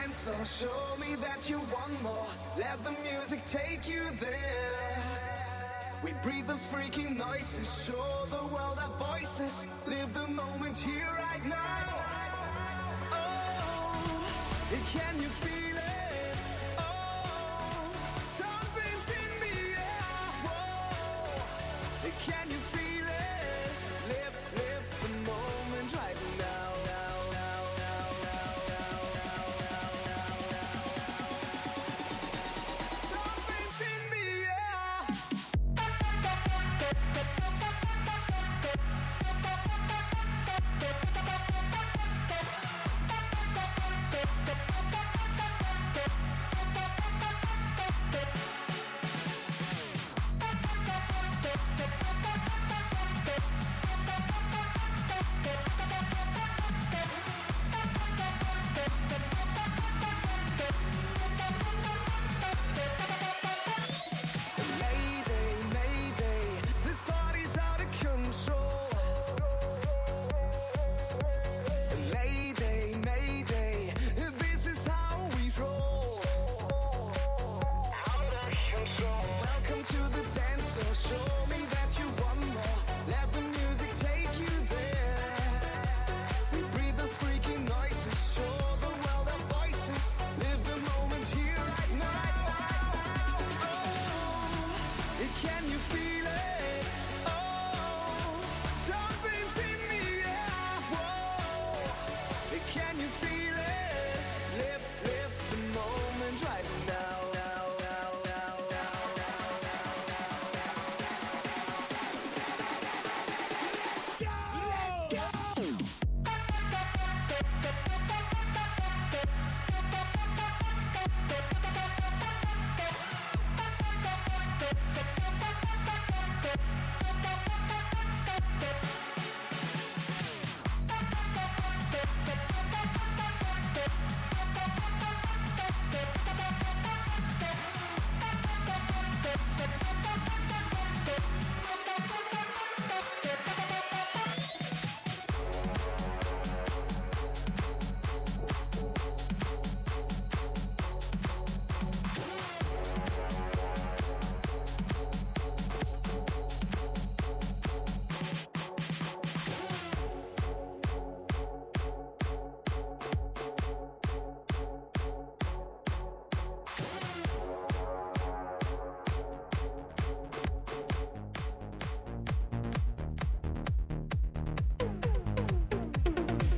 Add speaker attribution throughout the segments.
Speaker 1: Dance floor. Show me that you want more. Let the music take you there. We breathe those freaking noises. Show the world our voices. Live the moment here right now. Oh, can you feel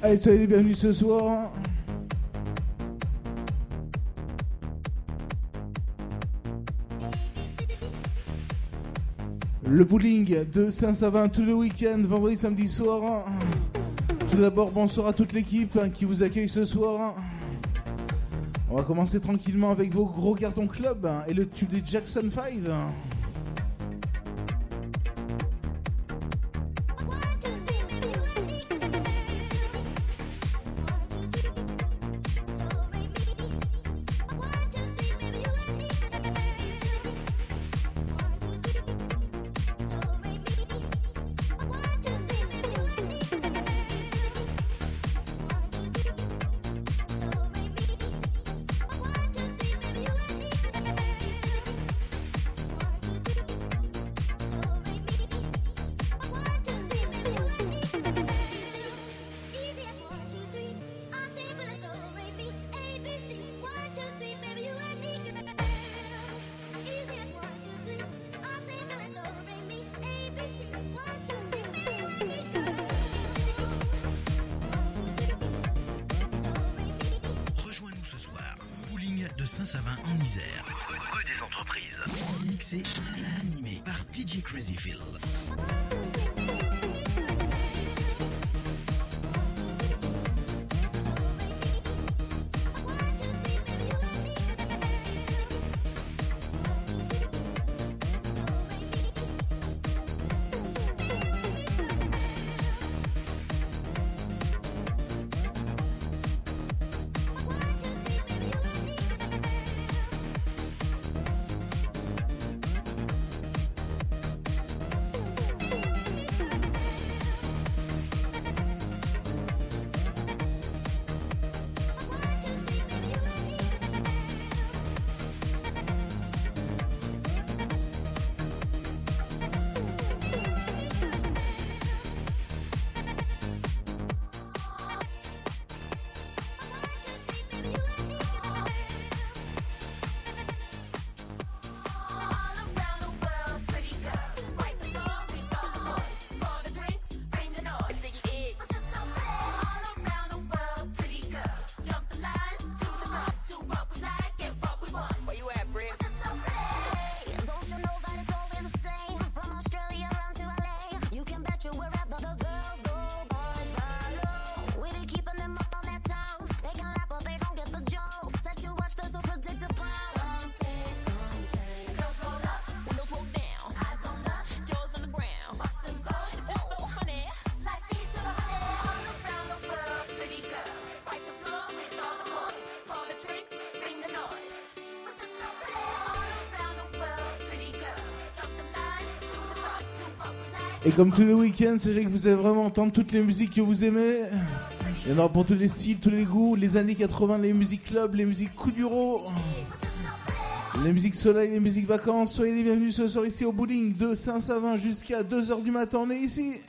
Speaker 2: Allez, soyez les bienvenus ce soir. Le bowling de Saint-Savin tous les week-ends, vendredi, samedi soir. Tout d'abord, bonsoir à toute l'équipe qui vous accueille ce soir. On va commencer tranquillement avec vos gros cartons club et le tube des Jackson 5.
Speaker 3: Saint-Savin en Isère, rue des Entreprises. Mixé et animé par DJ Crazyfield.
Speaker 4: Et comme tous les week-ends, sachez que vous allez vraiment entendre toutes les musiques que vous aimez. Il y en aura pour tous les styles, tous les goûts, les années 80, les musiques club, les musiques coup d'uro, les musiques soleil, les musiques vacances. Soyez les bienvenus ce soir ici au bowling de Saint-Savin jusqu'à 2h du matin. On est ici.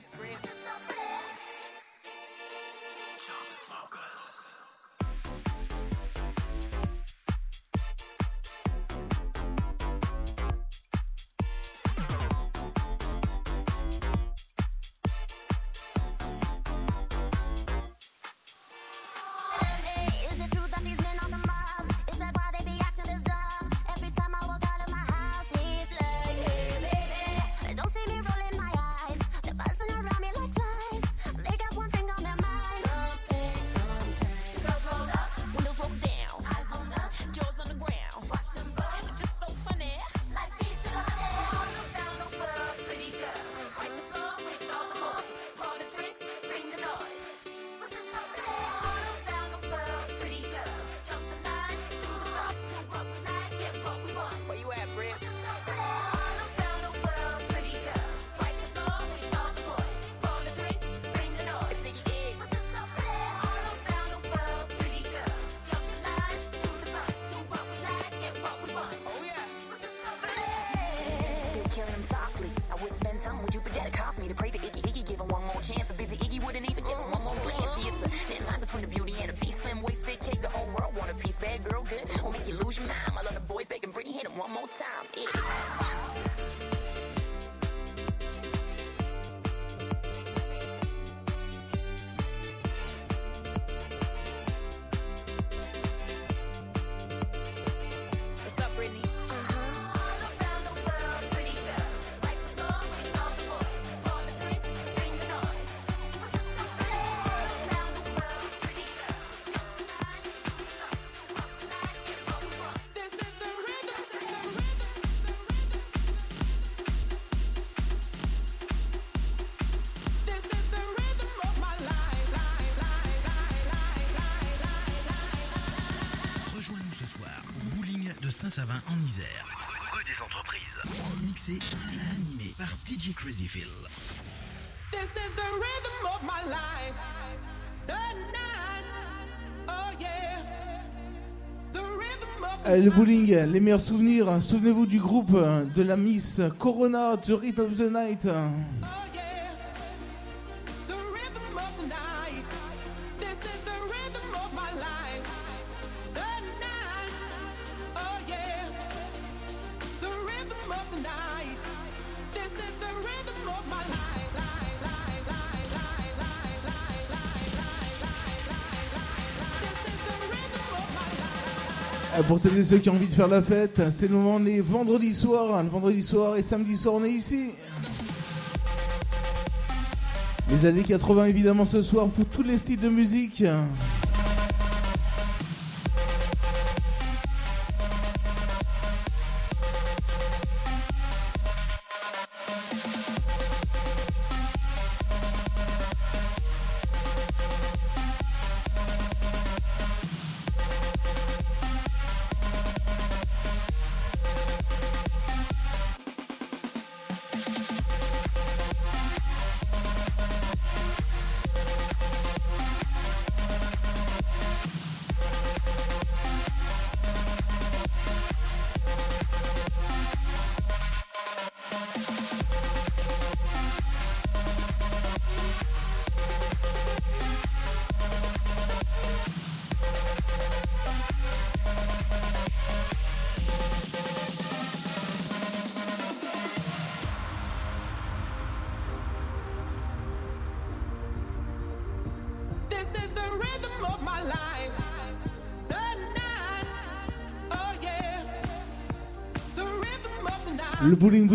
Speaker 5: This is the rhythm of my life. The oh, The
Speaker 4: Le bowling, les meilleurs souvenirs. Souvenez-vous du groupe hein, de la Miss Corona, The Rhythm of the Night.
Speaker 5: Oh,
Speaker 4: pour celles et ceux qui ont envie de faire la fête, c'est le moment, on est vendredi soir. Hein, le vendredi soir et samedi soir, on est ici. Les années 80, évidemment, ce soir, pour tous les styles de musique.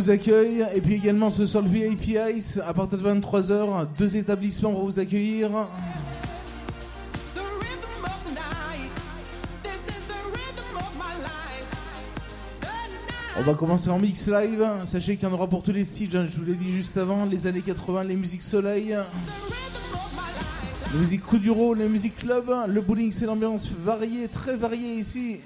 Speaker 4: vous accueille. Et puis également ce soir le VIP Ice, à partir de 23h, deux établissements vont vous accueillir. On va commencer en mix live. Sachez qu'il y en aura pour tous les styles, hein, je vous l'ai dit juste avant, les années 80, les musiques soleil. Les musiques coup du les musiques club, le bowling c'est l'ambiance variée, très variée ici.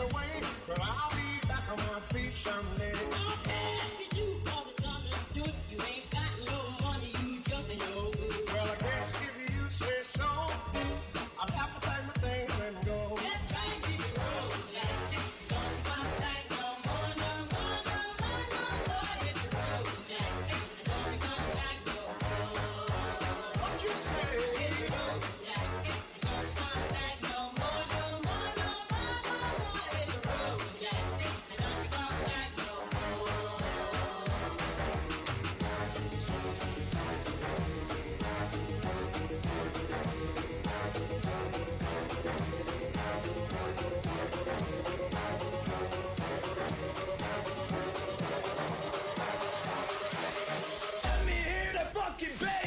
Speaker 6: away. fucking bed!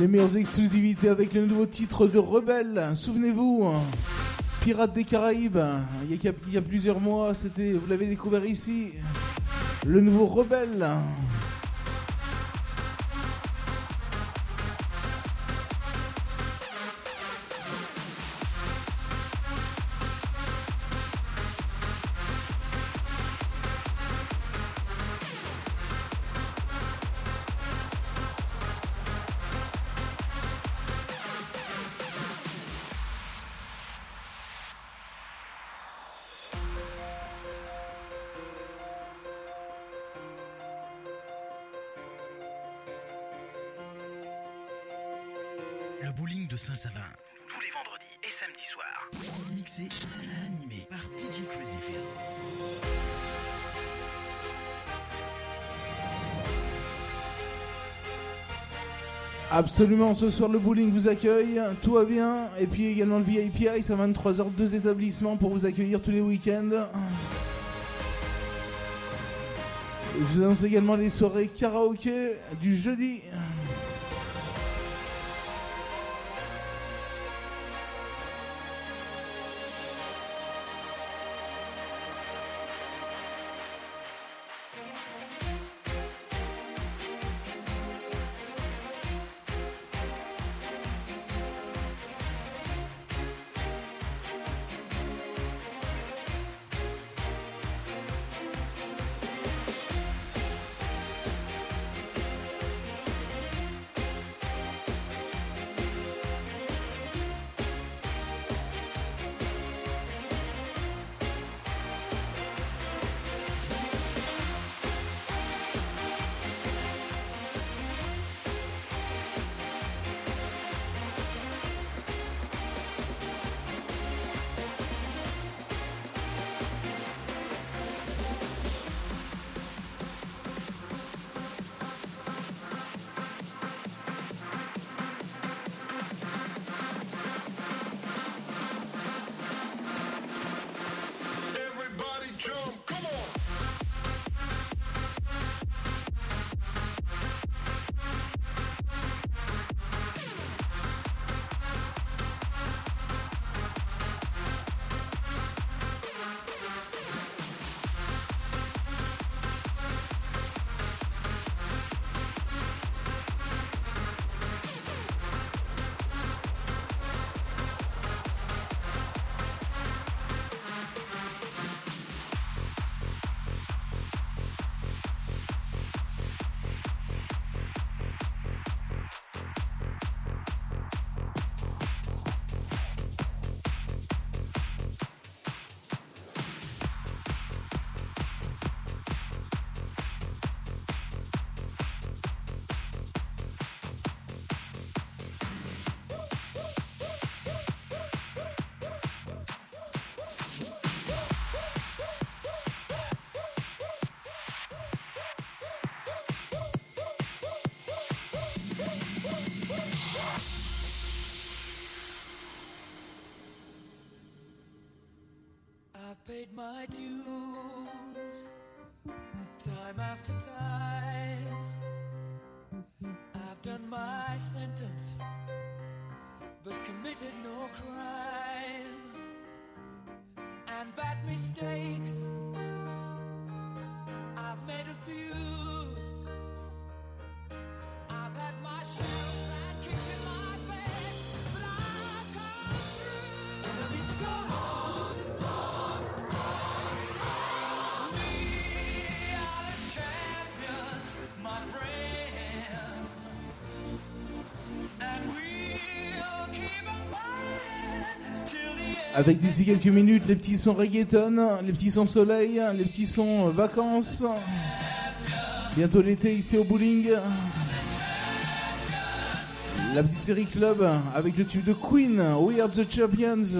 Speaker 4: Les meilleures exclusivités avec le nouveau titre de Rebelle. Souvenez-vous, Pirates des Caraïbes. Il y a, plusieurs mois, c'était, vous l'avez découvert ici. Le nouveau Rebelle. Absolument, ce soir le bowling vous accueille, tout va bien. Et puis également le VIP Ice à 23h, deux établissements pour vous accueillir tous les week-ends. Je vous annonce également les soirées karaoké du jeudi.
Speaker 7: My sentence, but committed no crime. And bad mistakes,
Speaker 4: Avec d'ici quelques minutes les petits sons reggaeton, les petits sons soleil, les petits sons euh, vacances. Bientôt l'été ici au bowling. La petite série club avec le tube de Queen, We Are the Champions.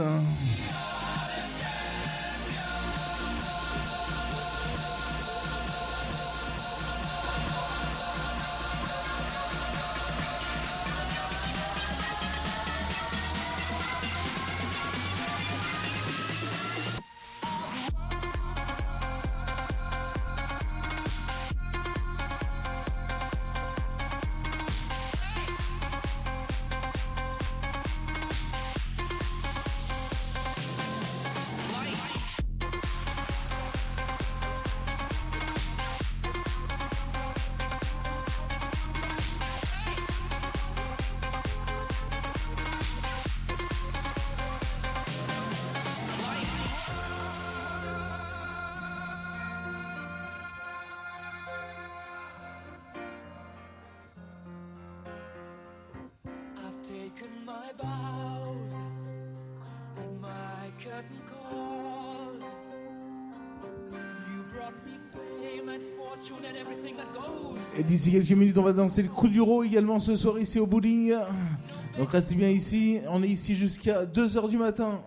Speaker 8: D'ici quelques minutes, on va danser le coup du roi également ce soir ici au bowling. Donc restez bien ici. On est ici jusqu'à 2h du matin.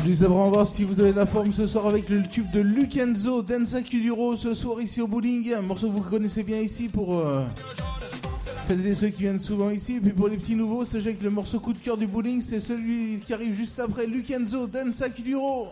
Speaker 8: Aujourd'hui, c'est vraiment voir si vous avez la forme ce soir avec le tube de Lukenzo, Danza Kuduro, ce soir ici au bowling. Un morceau que vous connaissez bien ici pour euh, celles et ceux qui viennent souvent ici. Et puis pour les petits nouveaux, sachez que le morceau coup de cœur du bowling, c'est celui qui arrive juste après Lukenzo, Danza Kuduro.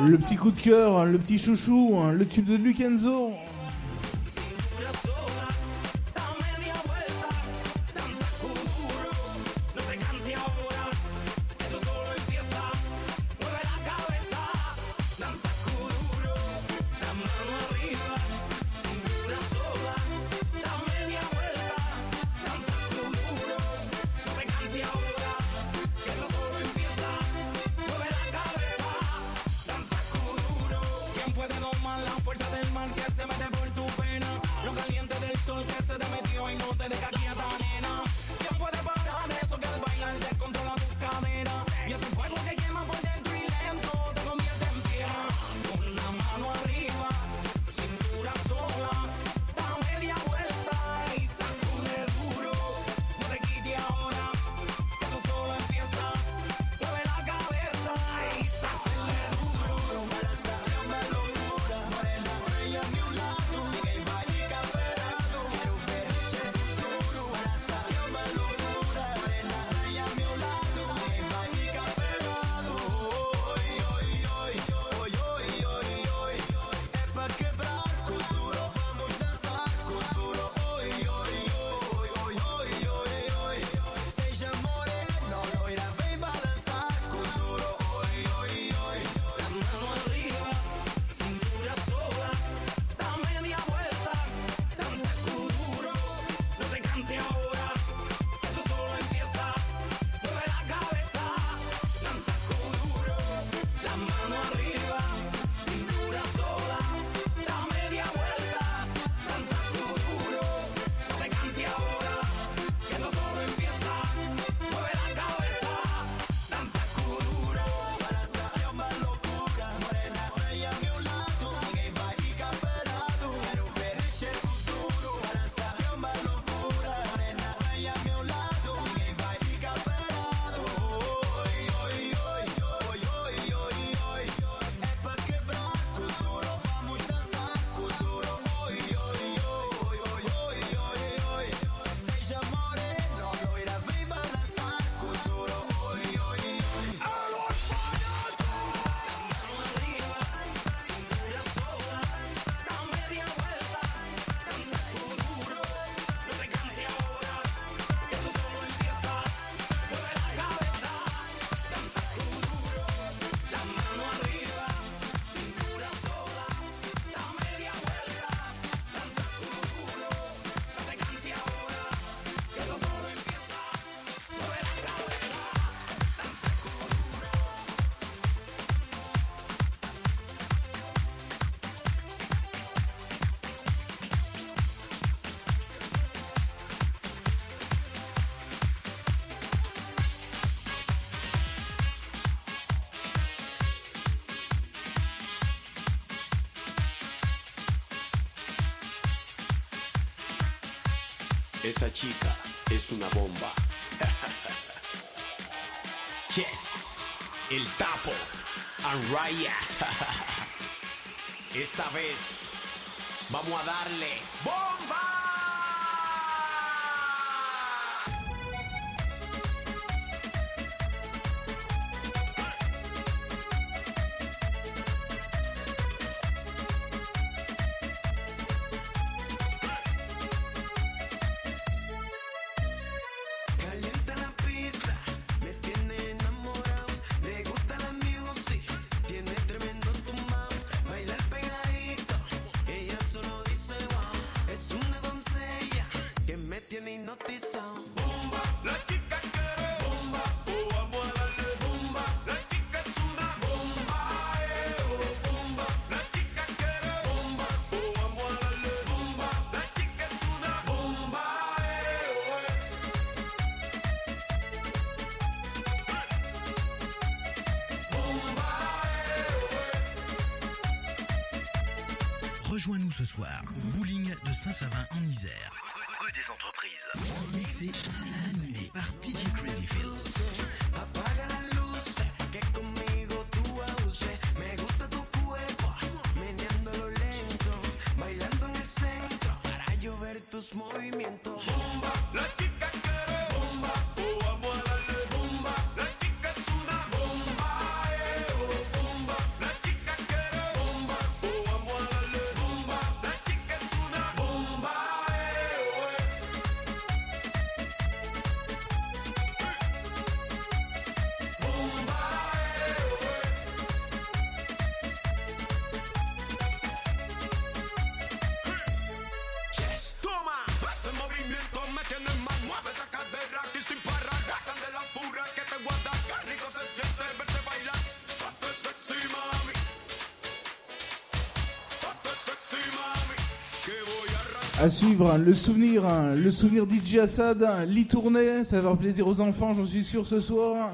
Speaker 9: Le
Speaker 4: petit coup de cœur, hein, le petit chouchou, hein, le tube de
Speaker 10: Lukenzo, Saint-Savin en Isère. Rue des entreprises. Mixé et animé par TJ Crazy Fields.
Speaker 5: Apaga la luz, que conmigo tú abuses. Me gusta tu cuerpo, meneándolo lento, bailando en el centro. Para yo ver tus movimientos.
Speaker 11: À suivre, hein, le souvenir, hein, le souvenir DJ Assad, hein, l'y ça va faire plaisir aux enfants, j'en suis sûr ce soir.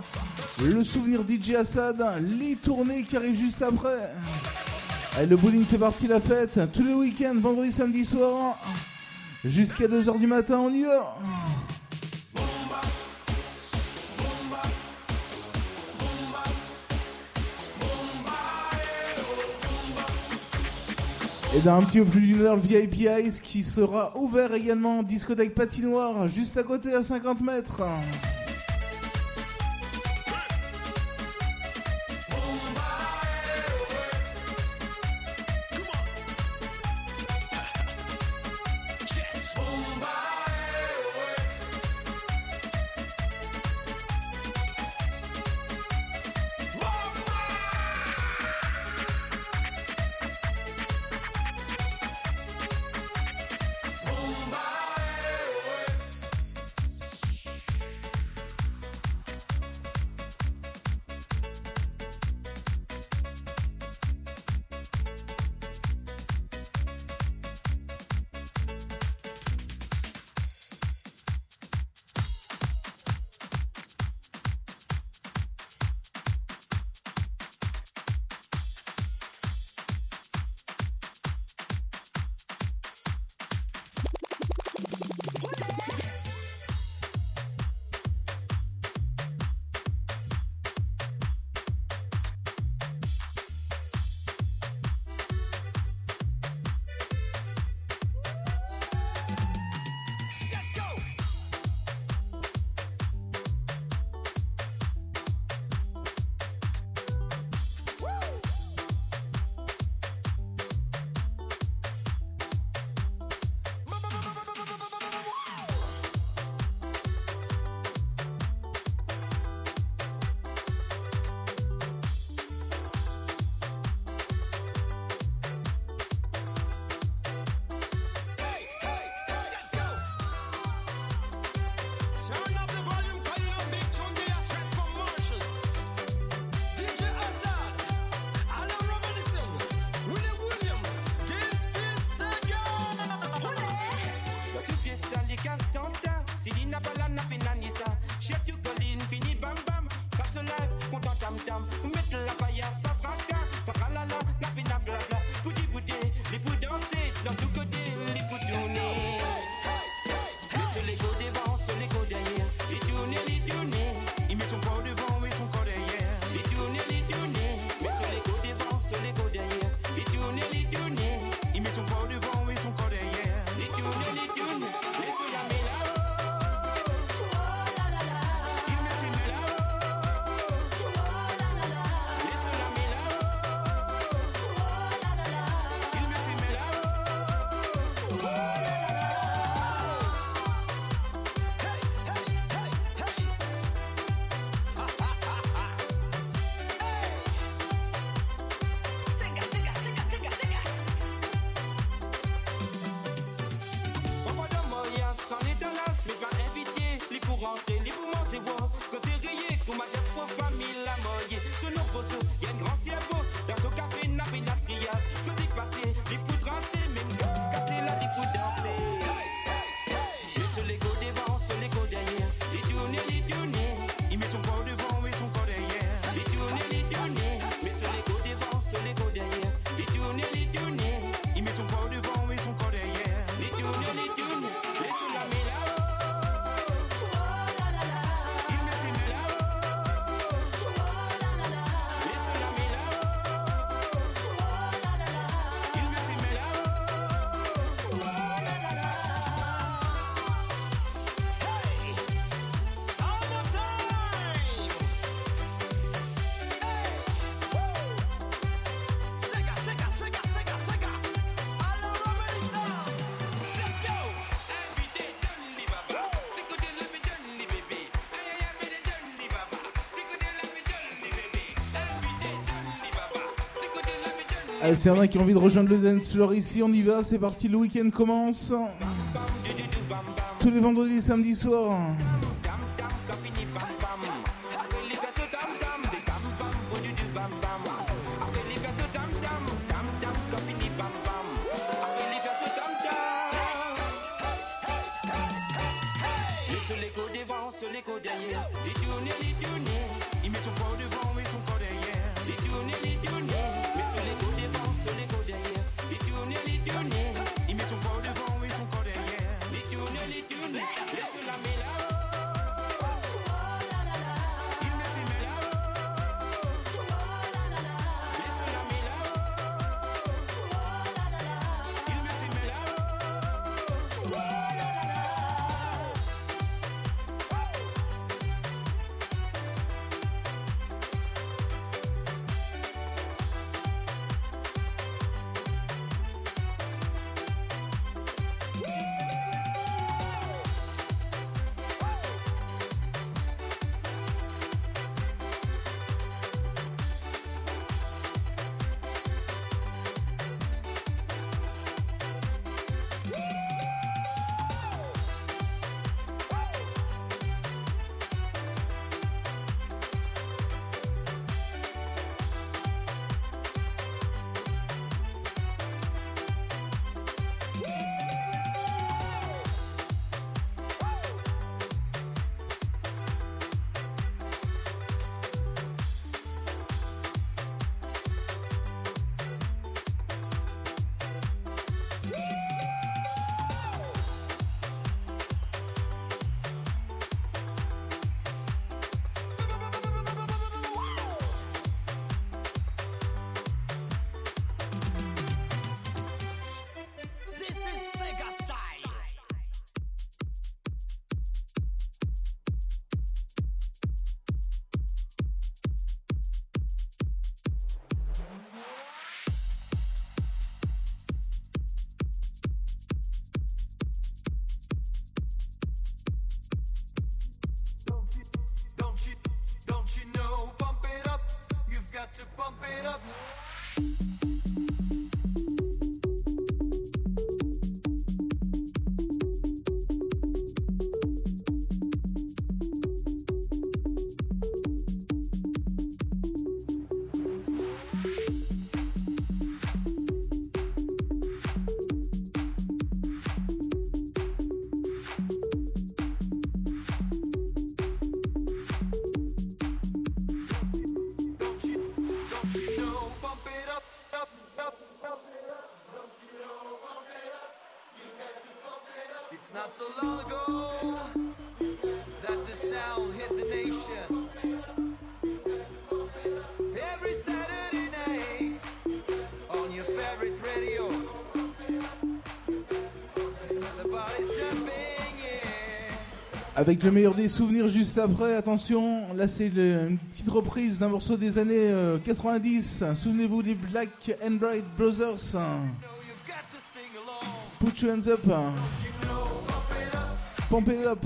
Speaker 11: Le souvenir DJ Assad, l'y qui arrive juste après. Allez, le bowling, c'est parti la fête, tous les week-ends, vendredi, samedi soir, jusqu'à 2h du matin, on y va. d'un petit peu plus d'une heure, VIP Ice qui sera ouvert également en discothèque patinoire juste à côté à 50 mètres. Allez, s'il y en a qui ont envie de rejoindre le dance ici, on y va, c'est parti, le week-end commence. Tous les vendredis et samedis soirs.
Speaker 4: Avec le meilleur des souvenirs juste après, attention, là c'est une petite reprise d'un morceau des années euh, 90. Souvenez-vous des Black and Bright Brothers. Put your hands up.
Speaker 12: Pump it up.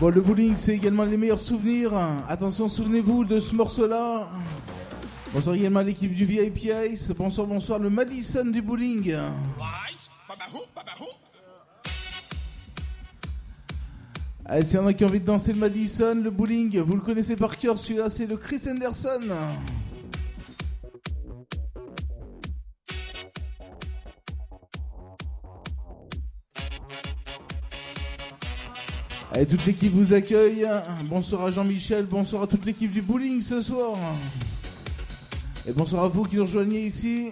Speaker 13: Bon, le bowling, c'est également les meilleurs souvenirs. Attention, souvenez-vous de ce morceau-là. Bonsoir également à l'équipe du VIP Ice. Bonsoir, bonsoir, le Madison du bowling. Allez, s'il y en a qui ont envie de danser le Madison, le bowling, vous le connaissez par cœur, celui-là, c'est le Chris Anderson. Allez, toute l'équipe vous accueille. Bonsoir à Jean-Michel, bonsoir à toute l'équipe du bowling ce soir. Et bonsoir à vous qui nous rejoignez ici.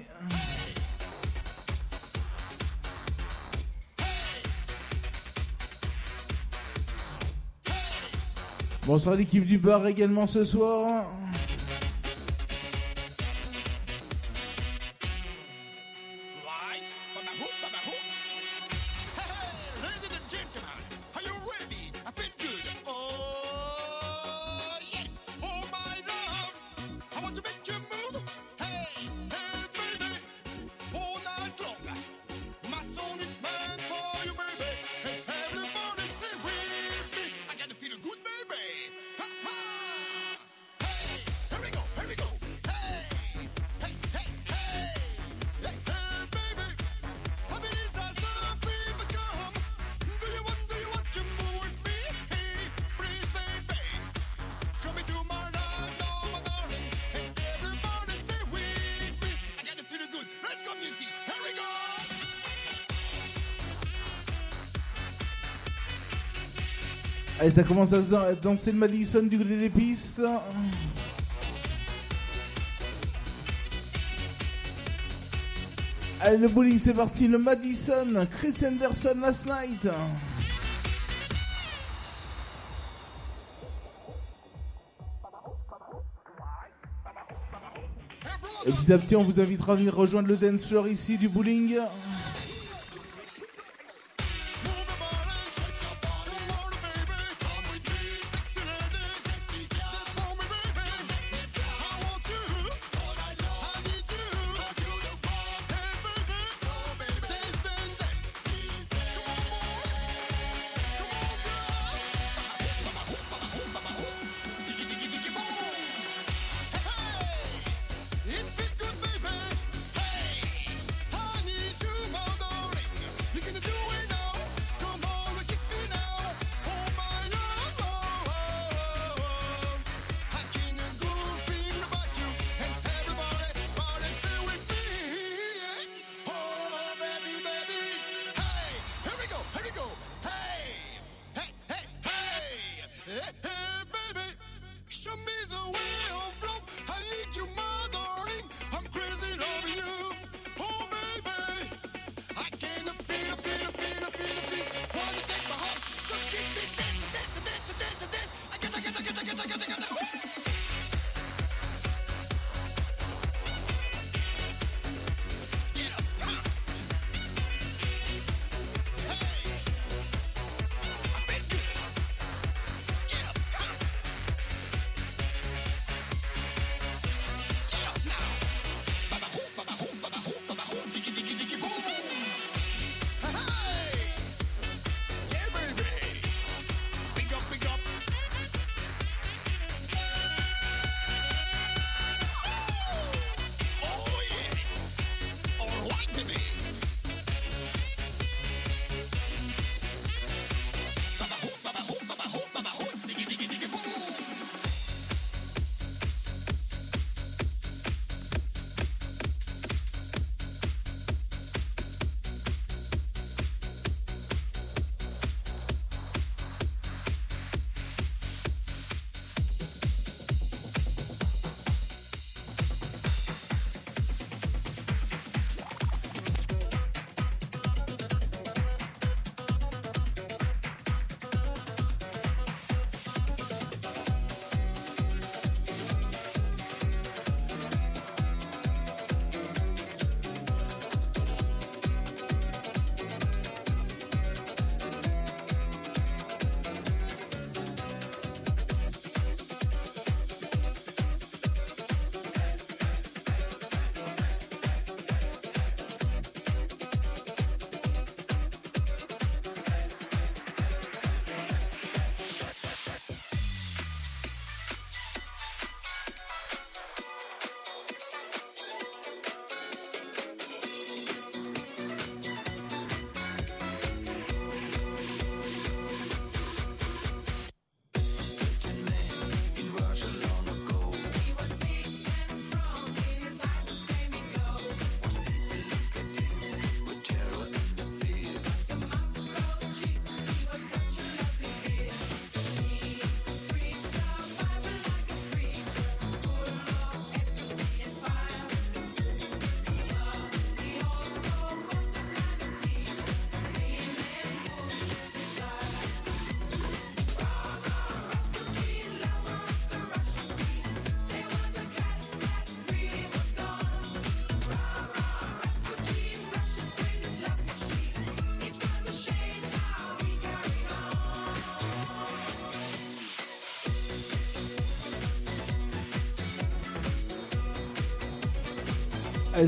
Speaker 13: Bonsoir à l'équipe du bar également ce soir. Allez, ça commence à se- danser le Madison du gré des pistes. Allez, le bowling, c'est parti. Le Madison, Chris Anderson last night. Et petit à petit, on vous invitera à venir rejoindre le dance floor ici du bowling.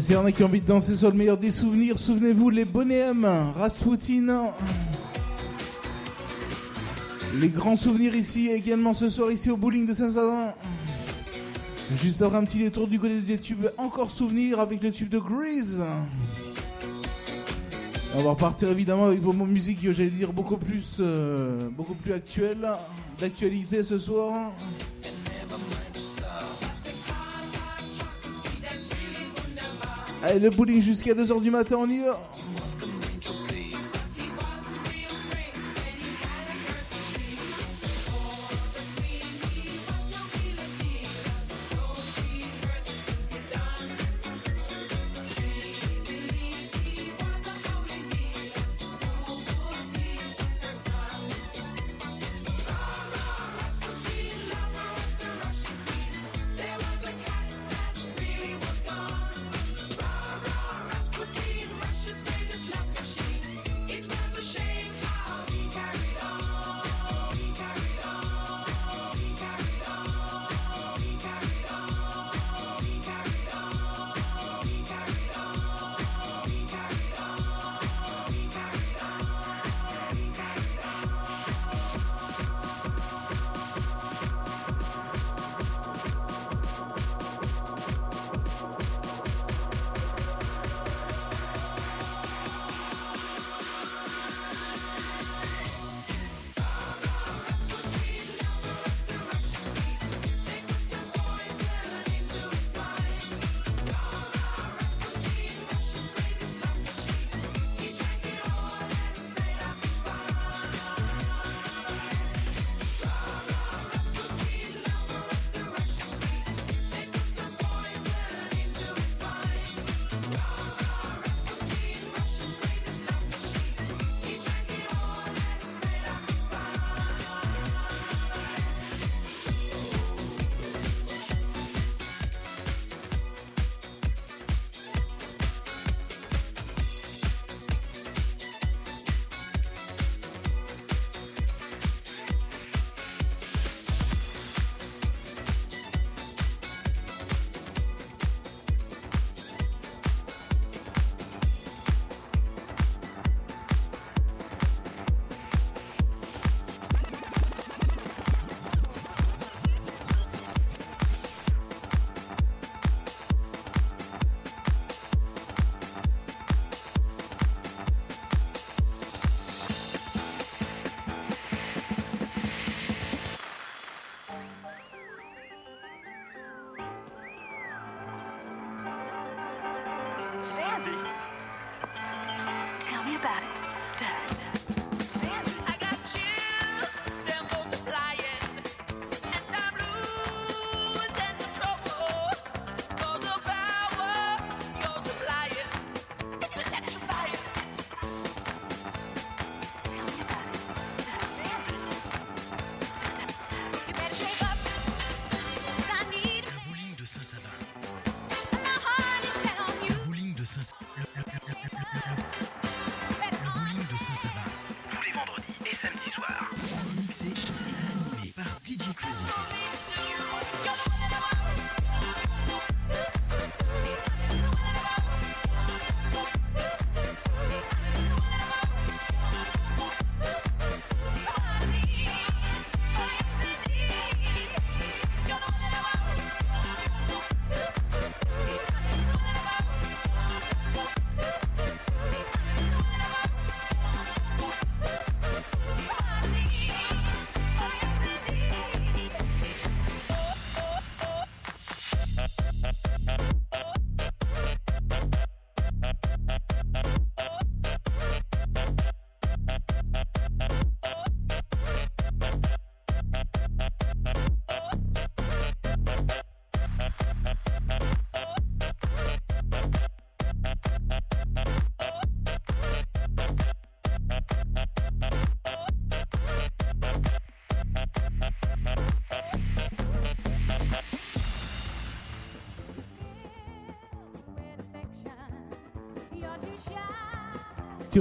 Speaker 4: S'il y en a qui ont envie de danser sur le meilleur des souvenirs, souvenez-vous, les bonhommes, Rasputin. Les grands souvenirs ici, également ce soir ici au bowling de Saint-Savin. Juste après un petit détour du côté des tubes, encore souvenirs avec le tube de Grease. On va repartir évidemment avec vos mots musiques, que j'allais dire beaucoup plus, euh, beaucoup plus actuelles, d'actualité ce soir. Le bowling jusqu'à 2h du matin, on y.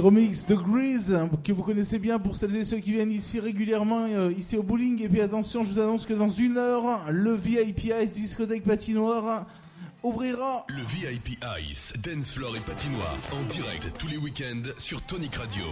Speaker 4: Petit remix de Grease que vous connaissez bien pour celles et ceux qui viennent ici régulièrement, euh, ici au bowling. Et puis attention, je vous annonce que dans une heure, le VIP Ice Discothèque Patinoire ouvrira.
Speaker 14: Le VIP Ice, Dance Floor et Patinoire en direct tous les week-ends sur Tonic Radio.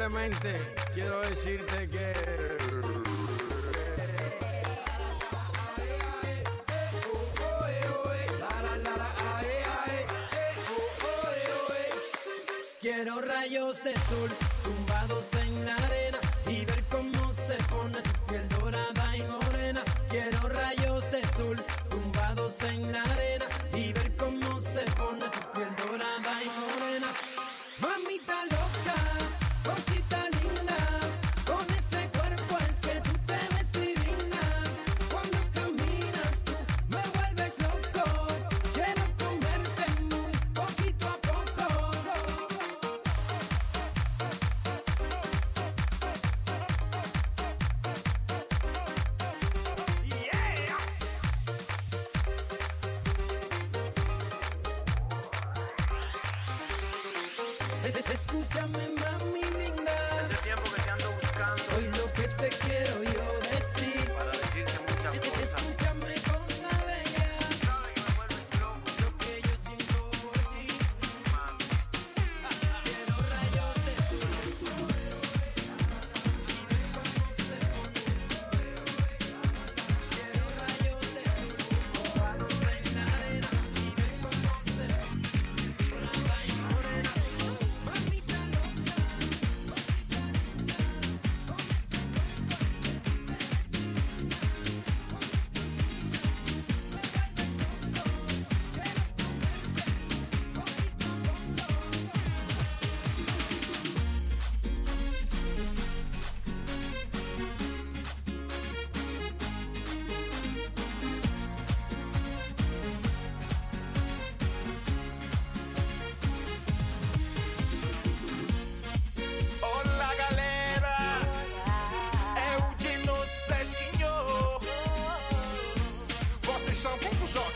Speaker 15: Simplemente quiero decirte que... Quiero rayos de sol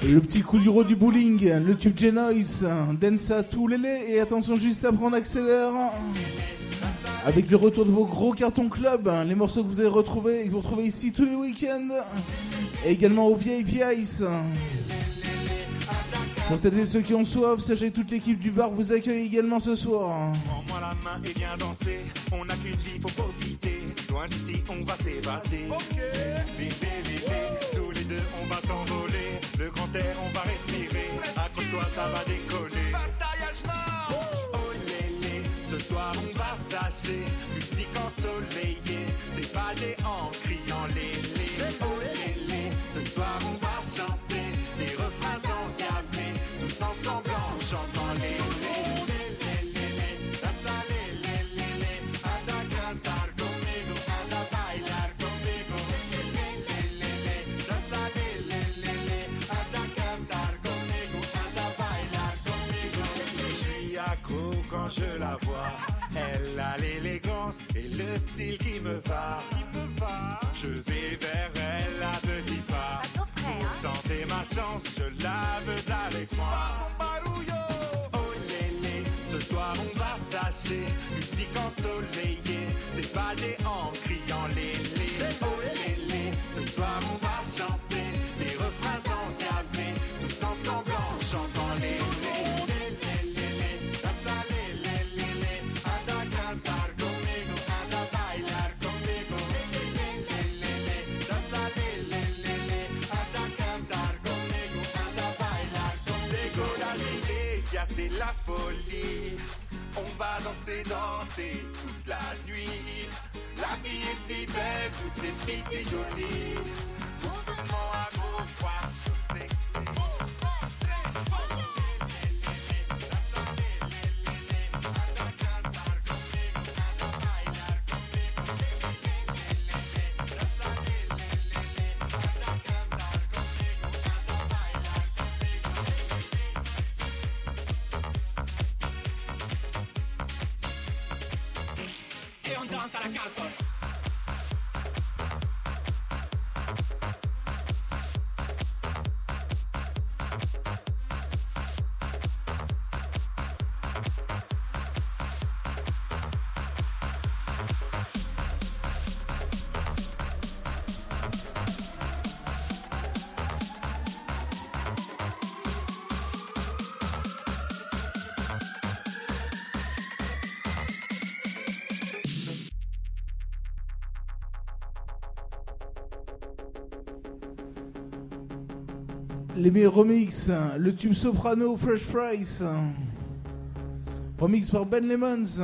Speaker 4: Le petit coup du du bowling, le tube Genoise, Densa tout lélé et attention juste après on accélère. Avec le retour de vos gros cartons club, les morceaux que vous avez retrouvés et que vous retrouvez ici tous les week-ends. Et également au VIP Ice. Pour celles et ceux qui ont soif, sachez que toute l'équipe du bar vous accueille également ce soir.
Speaker 16: Prends-moi la main et viens danser. On n'a qu'une vie, faut profiter. Loin d'ici, on va s'évader. Ok. Vivez, vivez. Tous les deux, on va s'envoler. On va respirer. Accroche-toi, ça va décoller. Oh lélé, ce soir on va se lâcher. Je la vois. Elle a l'élégance et le style qui me va. Je vais vers elle à petits pas. Pour tenter ma chance, je la veux danser toute la nuit. La vie est si belle, tous les filles si jolies. Mouvement à gauche, droite,
Speaker 4: Remix, le tube soprano Fresh Price. Remix par Ben Lemons.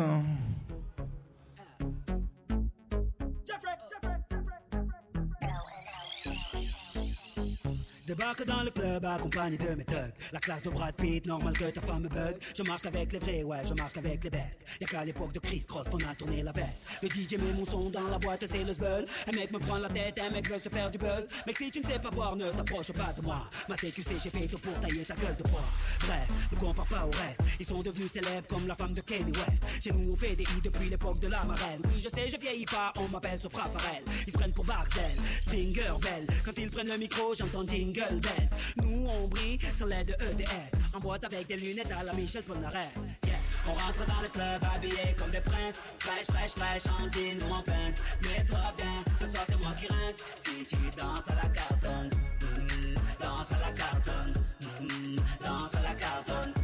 Speaker 17: De mes thugs. La classe de Brad Pitt, normal que ta femme me bug. Je marche avec les vrais, ouais, je marche avec les bestes. Y'a qu'à l'époque de Chris Cross qu'on a tourné la veste. Le DJ met mon son dans la boîte, c'est le zbeul. Un mec me prend la tête, un mec veut se faire du buzz. Mec, si tu ne sais pas boire, ne t'approche pas de moi. Ma CQC, j'ai fait tout pour tailler ta gueule de bois. Bref, ne compare pas au reste. Ils sont devenus célèbres comme la femme de Kanye West. Chez nous, on fait des hits depuis l'époque de la marelle. Oui, je sais, je vieillis pas, on m'appelle Sopra Farel. Ils se prennent pour Barcel, Stinger Bell. Quand ils prennent le micro, j'entends Jingle Bells. Nous, on brille sans l'aide de EDF. En boîte avec des lunettes à la Michel Polnareff. Yeah. On rentre dans le club habillé comme des princes. Fraîche, fraîche, fraîche, en jean ou en pince. Mets-toi bien, ce soir c'est moi qui rince. Si tu danses à la cartonne, mm, danse à la cartonne, mm, danse à la cartonne,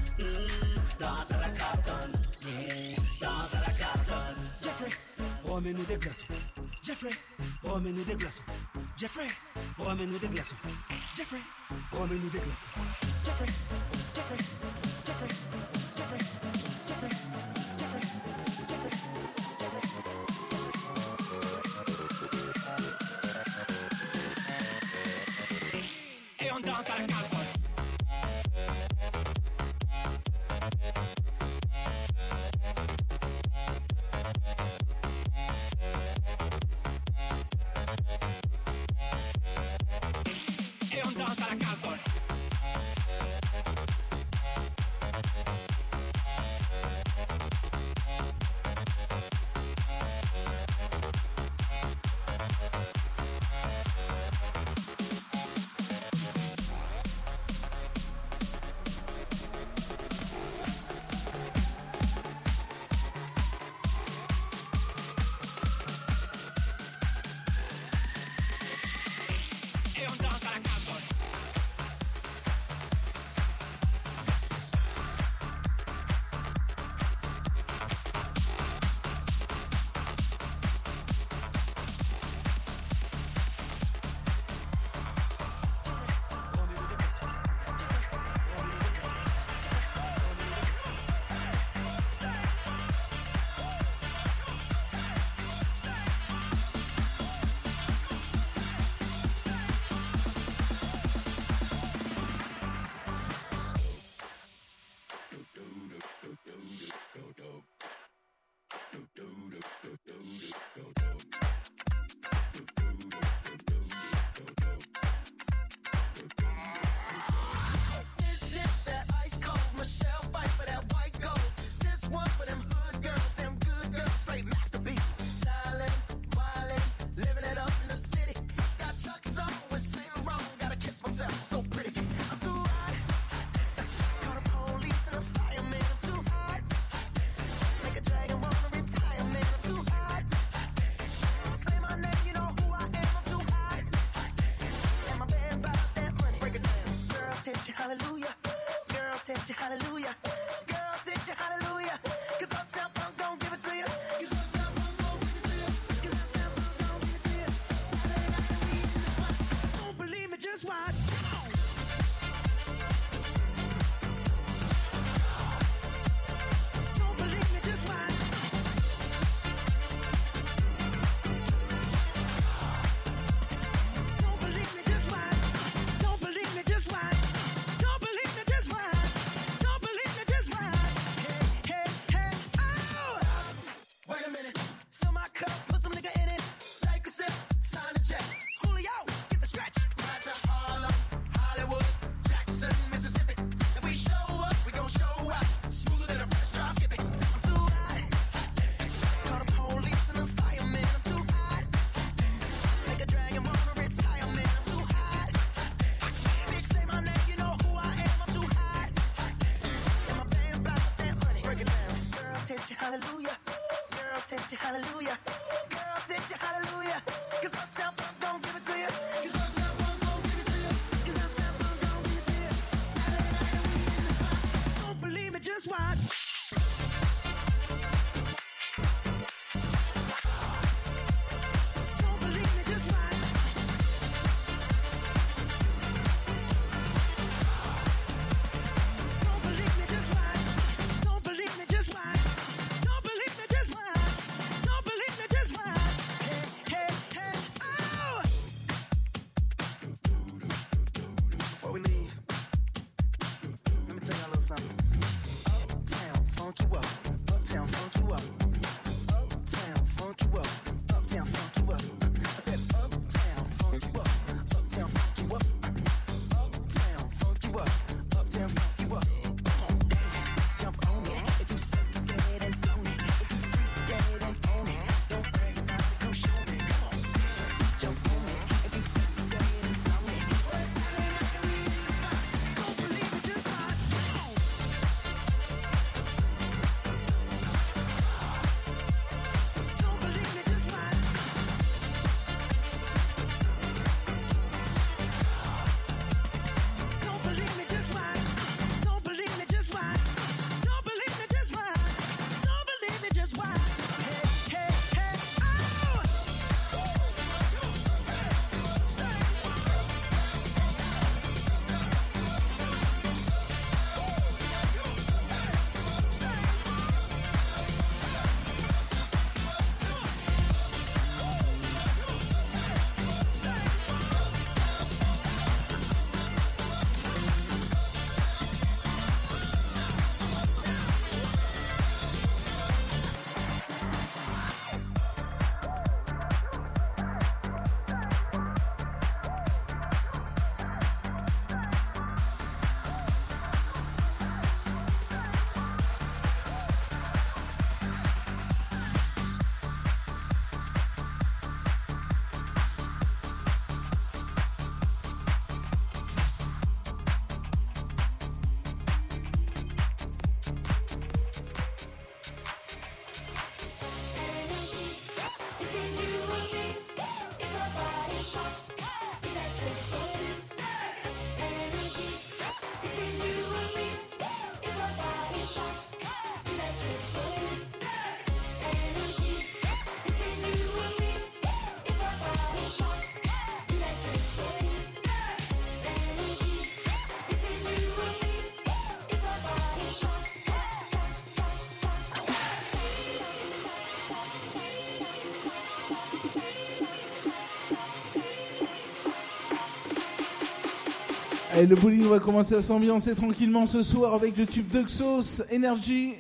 Speaker 17: remets-nous des glaçons. Jeffrey, remets-nous des glaçons. Jeffrey, remets-nous des glaçons. Jeffrey, remets-nous des glaçons. Jeffrey, Jeffrey, Jeffrey,
Speaker 18: hallelujah. Girl, said you hallelujah.
Speaker 4: Et le bowling va commencer à s'ambiancer tranquillement ce soir avec le tube d'Uxos, Energy.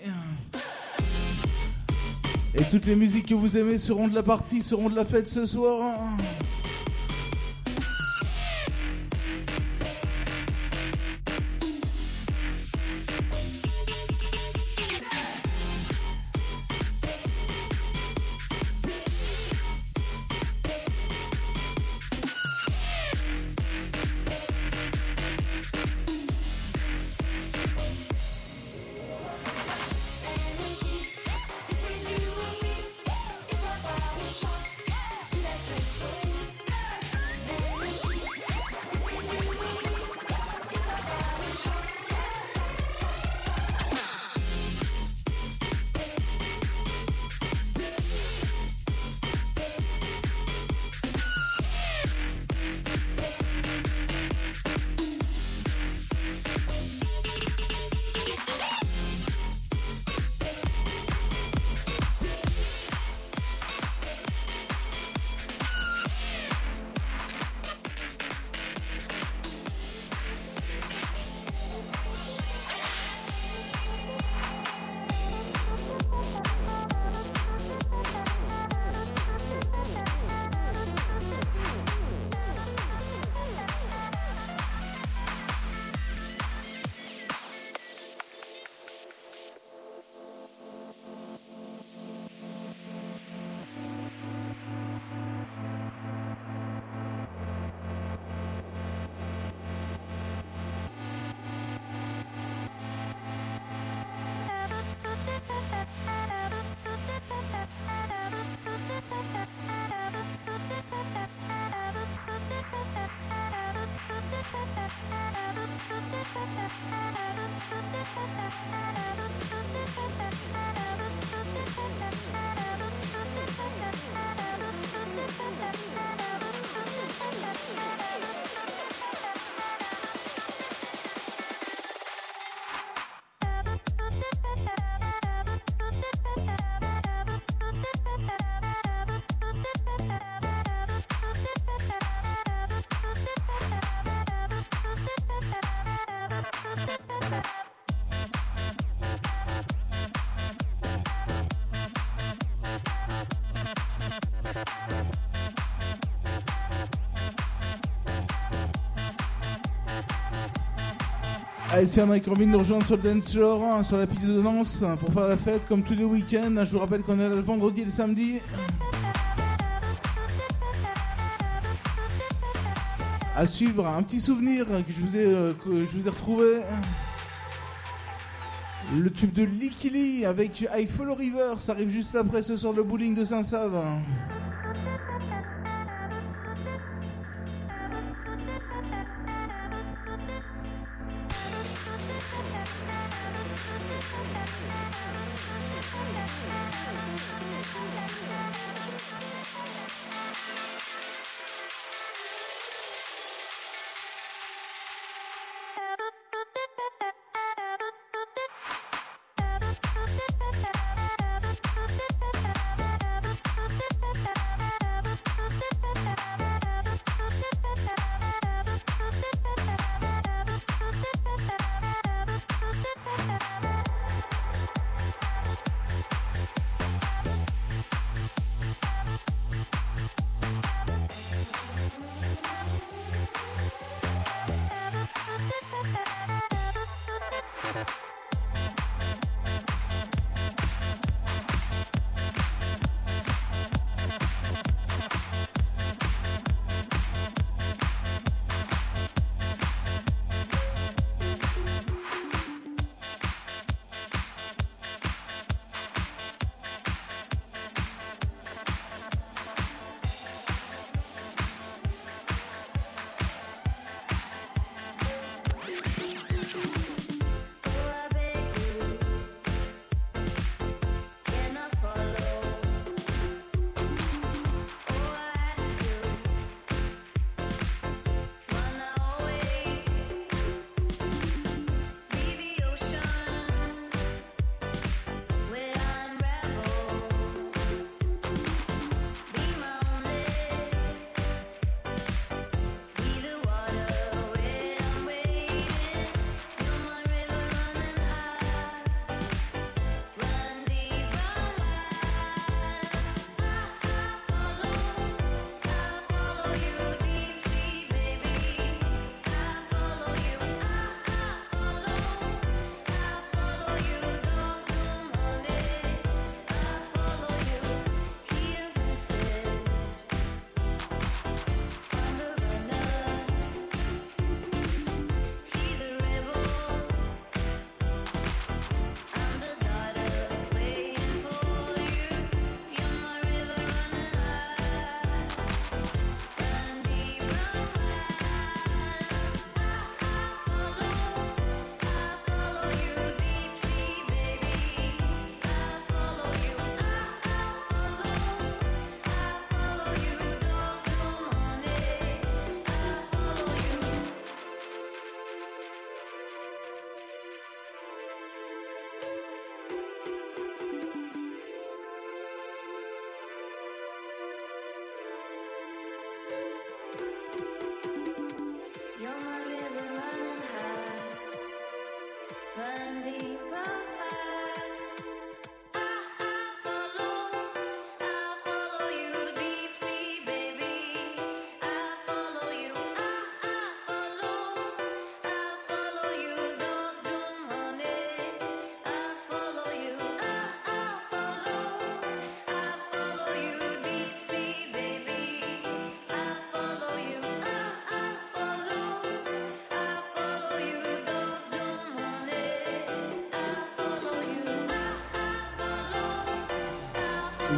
Speaker 4: Et toutes les musiques que vous aimez seront de la partie, seront de la fête ce soir.
Speaker 19: Qui ont envie de nous rejoindre sur le dance floor, hein, sur la piste de danse, hein, pour faire la fête comme tous les week-ends, je vous rappelle qu'on est là le vendredi et le samedi. À suivre, un petit souvenir que je vous ai, euh, que je vous ai retrouvé. Le tube de Licky Lee avec I Follow River, ça arrive juste après ce soir le bowling de Saint-Save.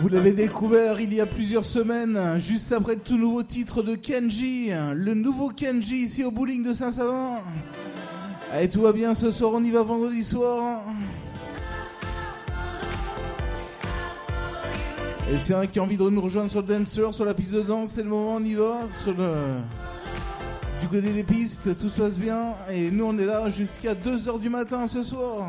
Speaker 19: Vous l'avez découvert il y a plusieurs semaines, juste après le tout nouveau titre de Kenji, le nouveau Kenji ici au bowling de Saint-Savin. Allez, tout va bien ce soir, on y va vendredi soir. Et c'est un qui a envie de nous rejoindre sur le dancer, sur la piste de danse, c'est le moment, on y va. Sur le... Du côté des pistes, tout se passe bien. Et nous, on est là jusqu'à 2h du matin ce soir.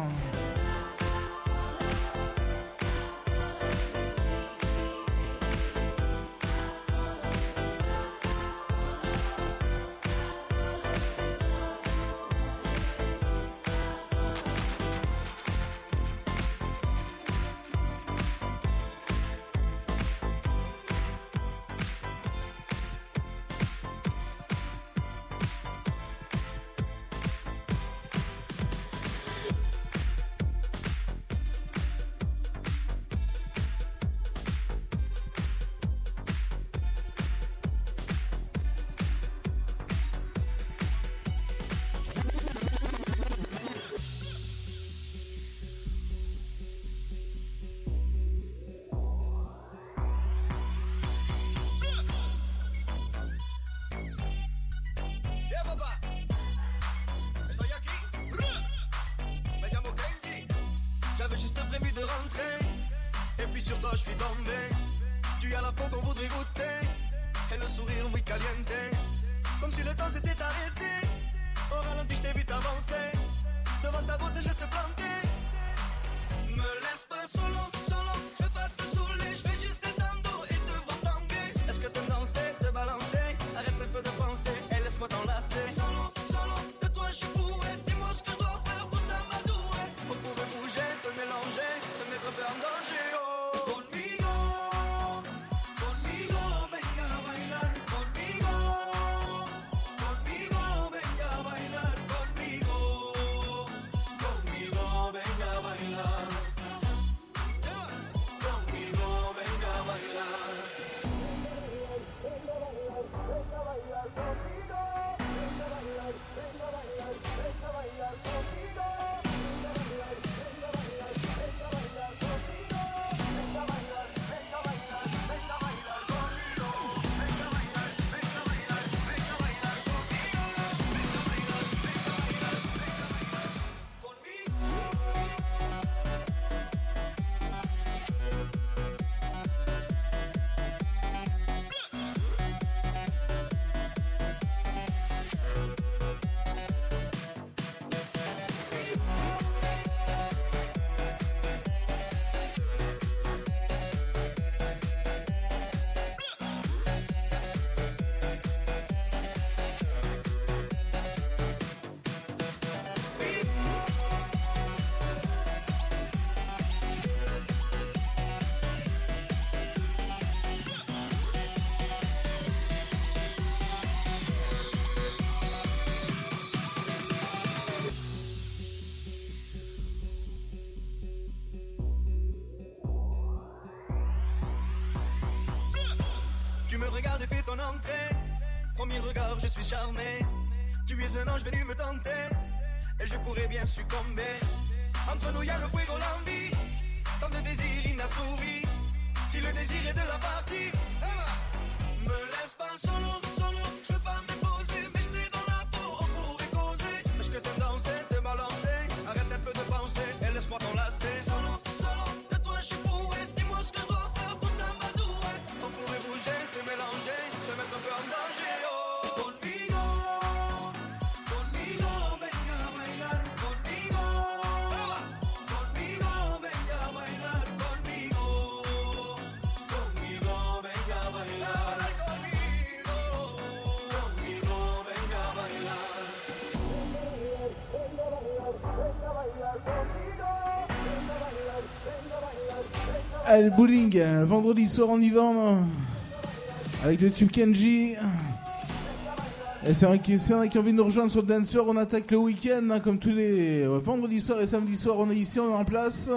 Speaker 20: Le
Speaker 4: bowling, euh, vendredi soir en hiverne, avec le tube Kenji. C'est vrai qu'il y en a qui ont envie de nous rejoindre sur le dancer, on attaque le week-end, hein, comme tous les euh, vendredis soir et samedi soir, on est ici, on est en place.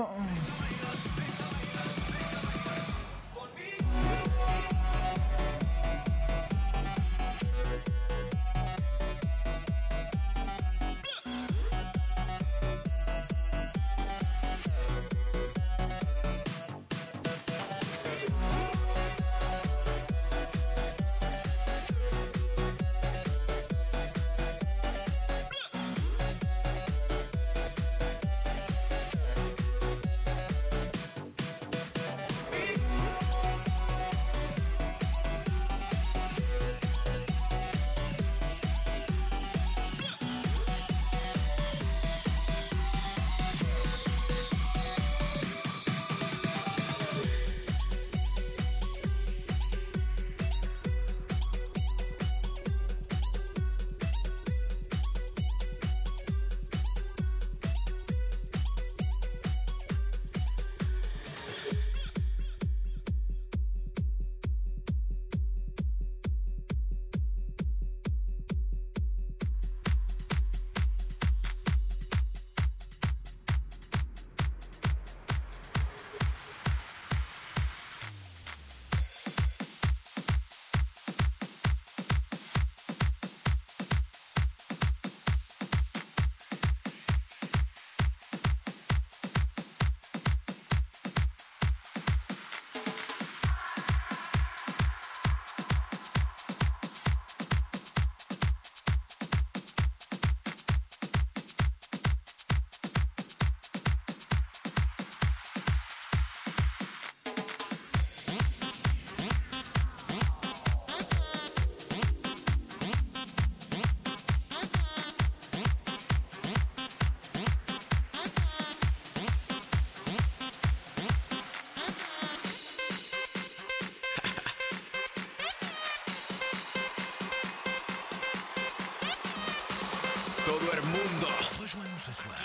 Speaker 4: todo el mundo.
Speaker 3: Rejoins-nous ce soir.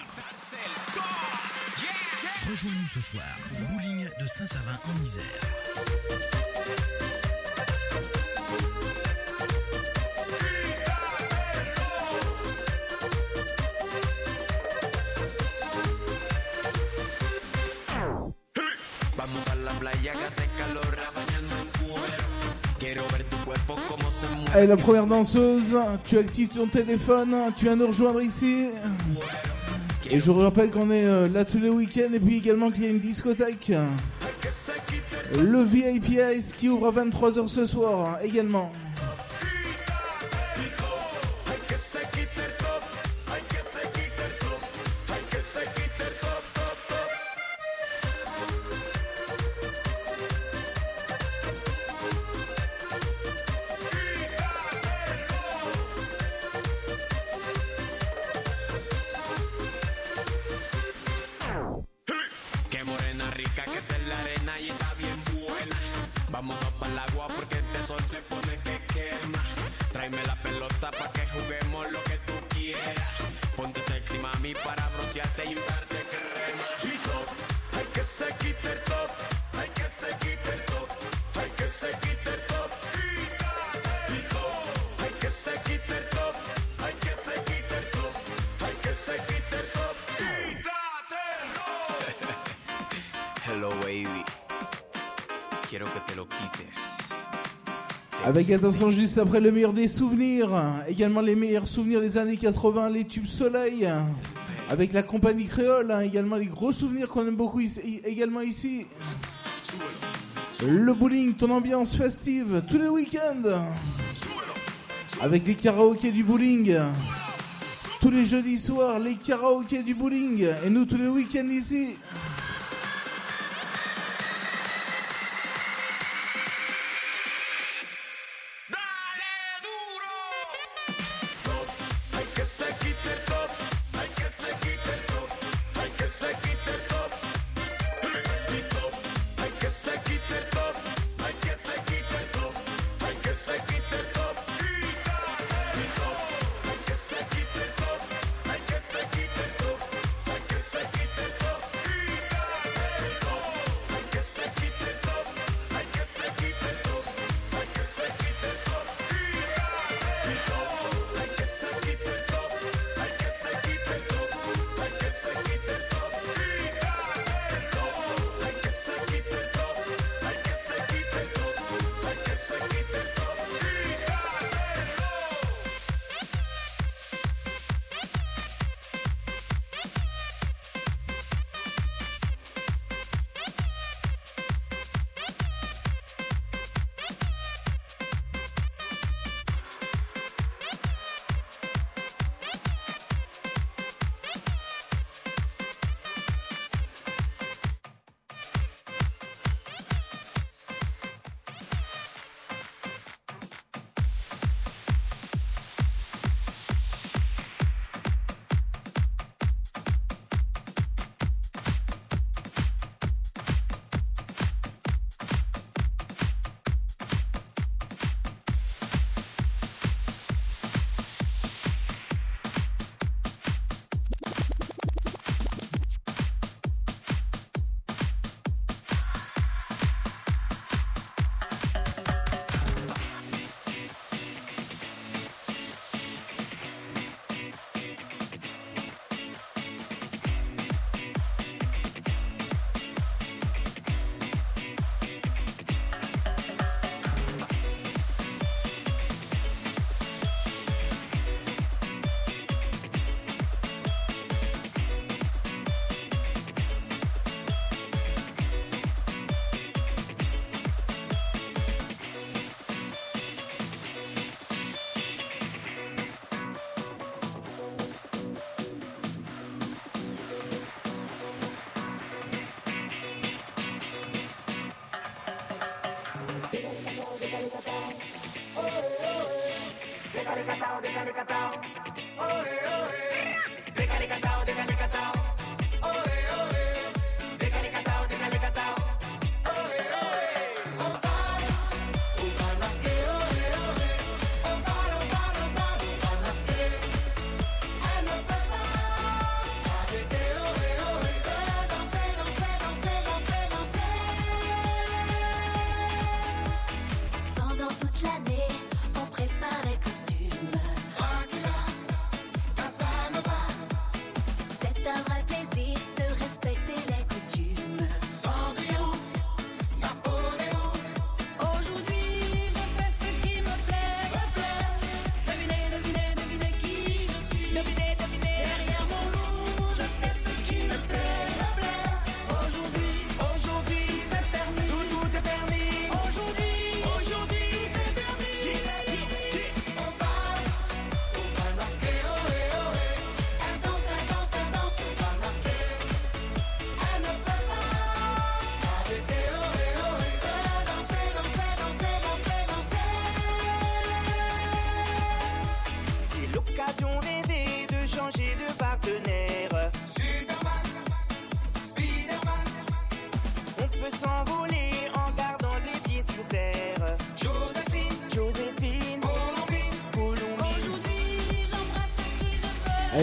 Speaker 3: Rejoins-nous ce soir, Bouligne de Saint-Savin en Isère.
Speaker 4: La
Speaker 10: première danseuse, tu actives ton téléphone, tu viens nous rejoindre ici. Et je vous rappelle qu'on est euh, là tous les week-ends et puis également qu'il y a une discothèque. Le VIP Ice qui ouvre à 23h ce soir également. Avec attention juste après le meilleur des souvenirs, également les meilleurs souvenirs des années 80, les tubes soleil, avec la compagnie créole, hein, également les gros souvenirs qu'on aime beaucoup ici, également ici. Le bowling, ton ambiance festive tous les week-ends, avec les karaokés du bowling. Tous les jeudis soirs, les karaokés du bowling, et nous tous les week-ends ici.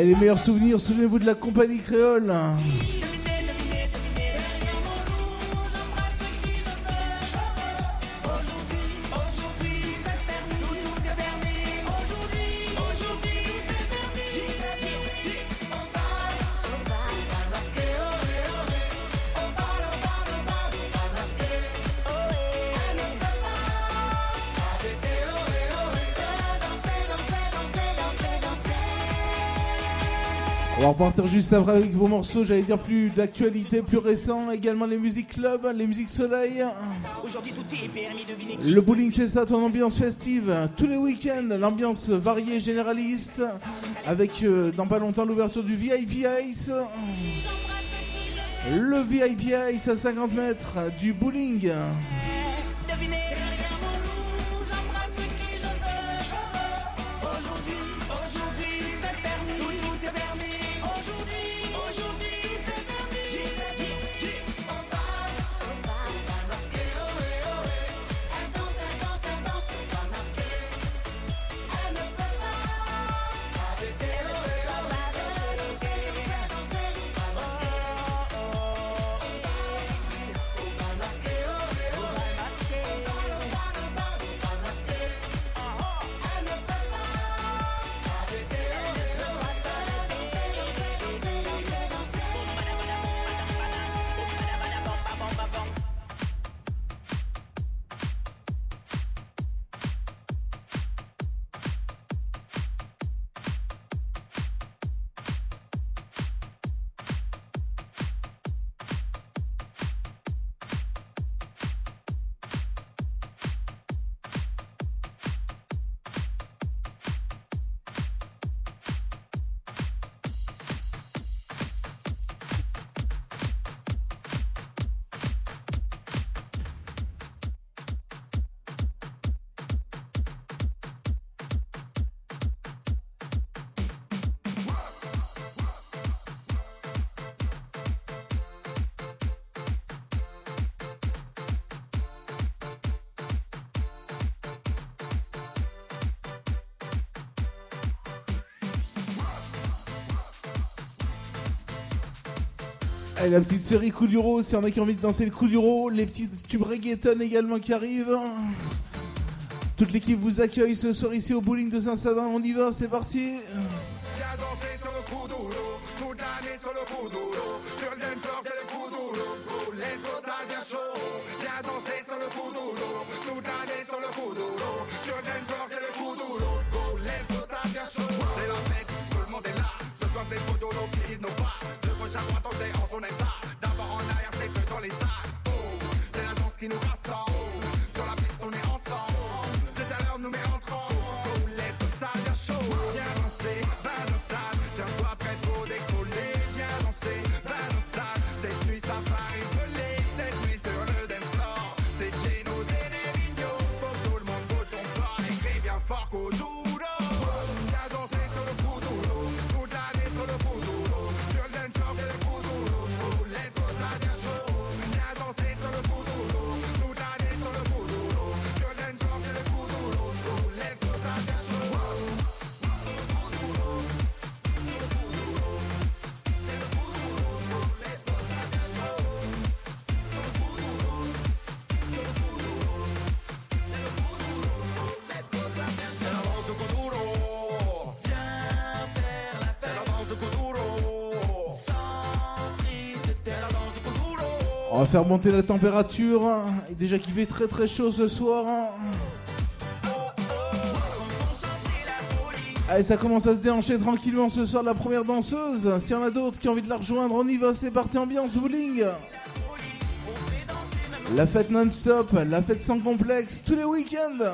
Speaker 21: les
Speaker 4: meilleurs souvenirs, souvenez-vous de la compagnie créole.
Speaker 18: On va
Speaker 4: repartir juste après avec vos morceaux, j'allais dire plus d'actualité, plus récent, également les musiques club, les musiques soleil. Le bowling c'est ça, ton ambiance festive, tous les week-ends, l'ambiance variée, généraliste, avec euh, dans pas longtemps l'ouverture du VIP Ice. Le VIP Ice à 50 mètres du bowling. Et la petite série Coup d'Uro, si on a qui envie de danser le Coup d'Uro, les petites tubes reggaeton également qui arrivent. Toute l'équipe vous accueille ce soir ici au bowling de Saint-Savin. On y va, c'est parti.
Speaker 22: they also named remonter la
Speaker 4: température. Déjà qu'il fait très très chaud ce soir.
Speaker 23: Allez, ça commence à se déhancher tranquillement ce soir la première danseuse. S'il y en a d'autres qui ont envie de la rejoindre, on y va, c'est parti ambiance bowling. La fête non-stop, la fête sans complexe, tous les week-ends.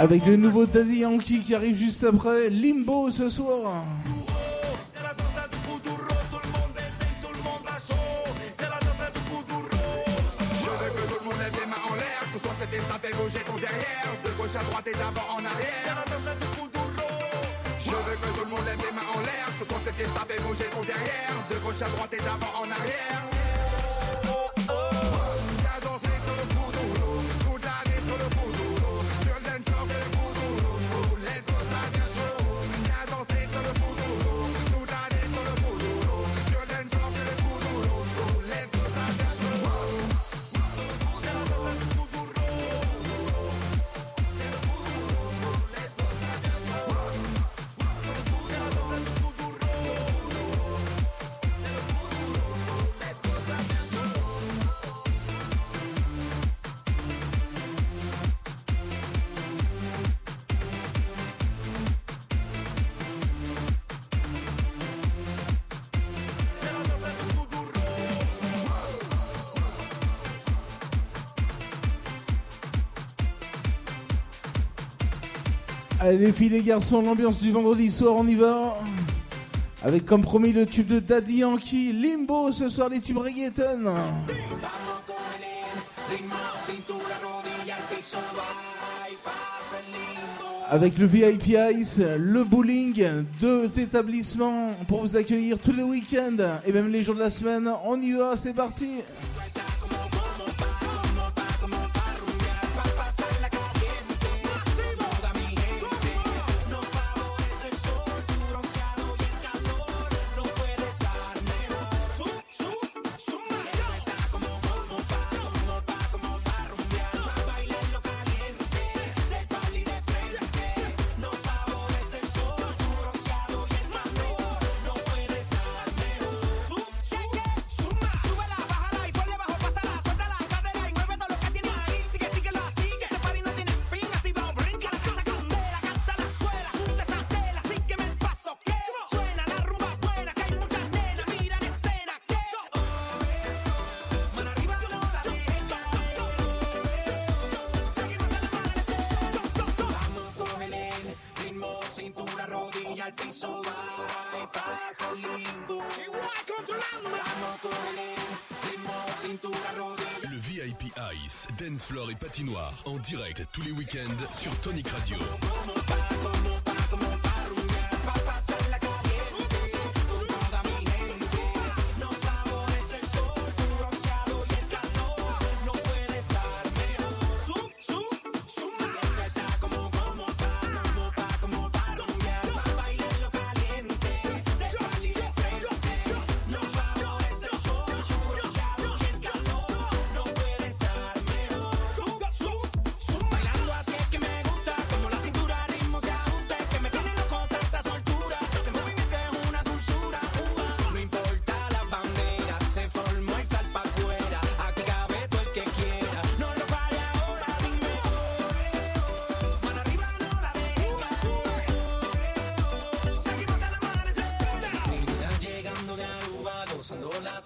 Speaker 23: Avec le nouveau Daddy Yankee qui arrive juste après, Limbo ce soir. Allez les filles, les garçons, l'ambiance du vendredi soir, on y va. Avec comme promis le tube de Daddy Yankee, Limbo, ce soir les tubes reggaeton. Avec le VIP Ice, le bowling, deux établissements pour vous accueillir tous les week-ends et même les jours de la semaine. On y va, c'est parti.
Speaker 24: pasando la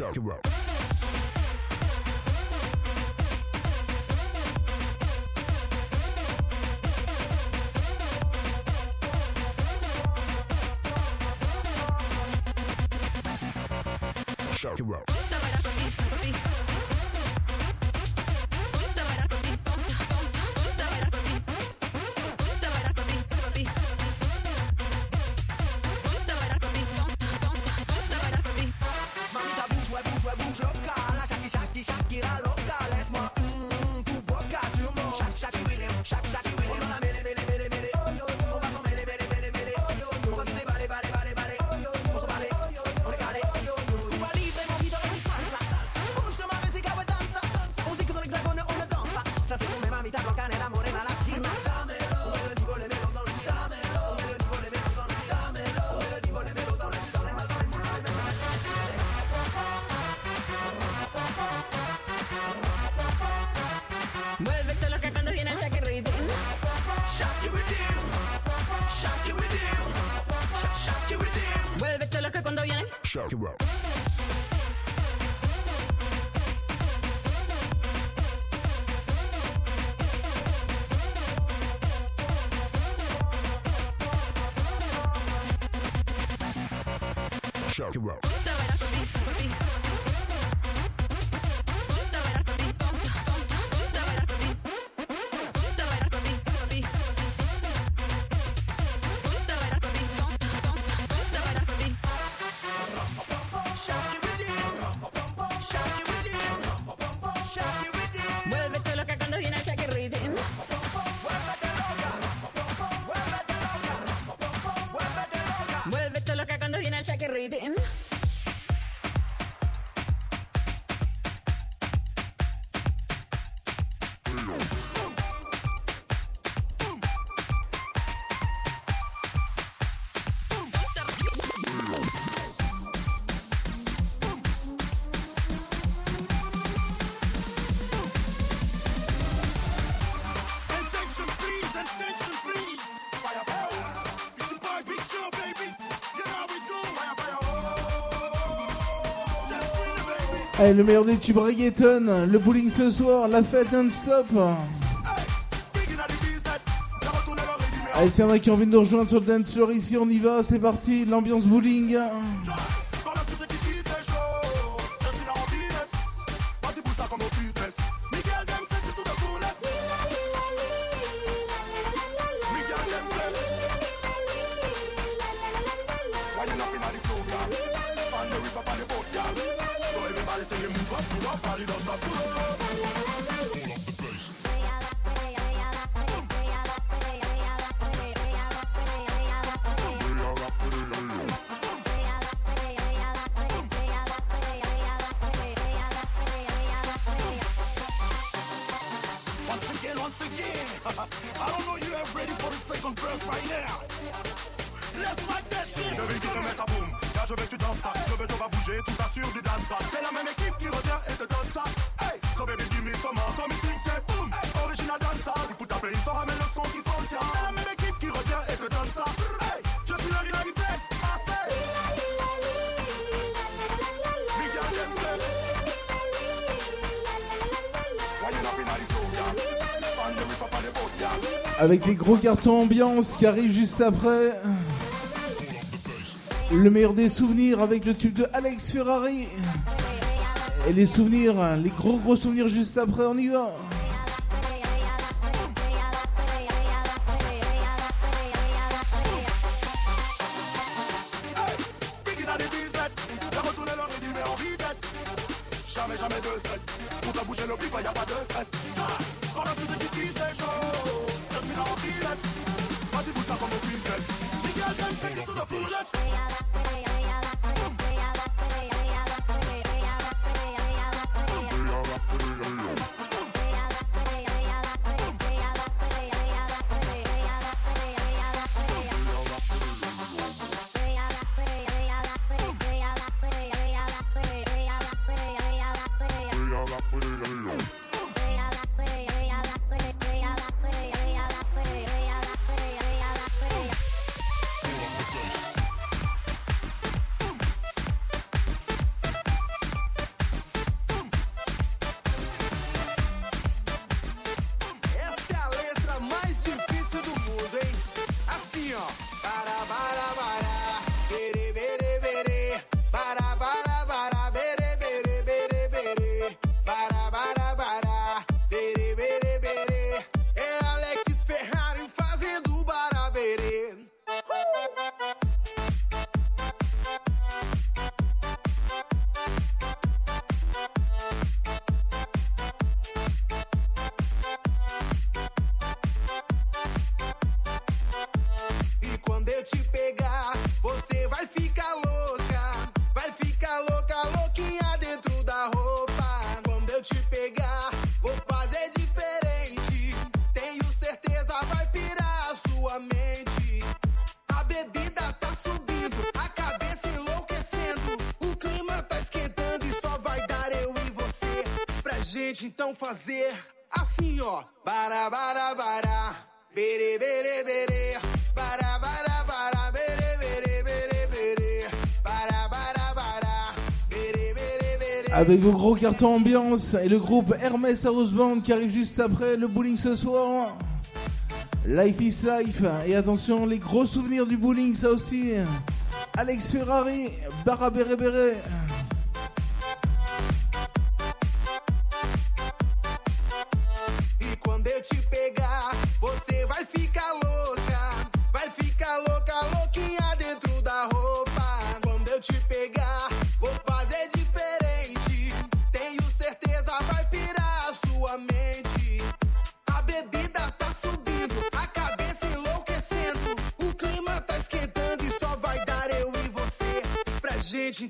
Speaker 22: show. Show.
Speaker 25: Allez, le meilleur des tubes reggaeton, le bowling ce soir, la fête non-stop. Allez, c'est y en a qui ont envie de nous rejoindre sur le dance floor ici, on y va, c'est parti, l'ambiance bowling. avec les gros cartons ambiance qui arrivent juste après. Le meilleur des souvenirs avec le tube de Alex Ferrari. Et les souvenirs, hein, les gros gros souvenirs juste après, on y va.
Speaker 11: Então fazer. Bara, bara, bara. Bara, bara, bara. Bara, bara, bara.
Speaker 4: Avec vos gros cartons ambiance et le groupe Hermès House Band qui arrive juste après le bowling ce soir. Life is life. Et attention, les gros souvenirs du bowling, ça aussi. Alex Ferrari, Barra Bere Bere.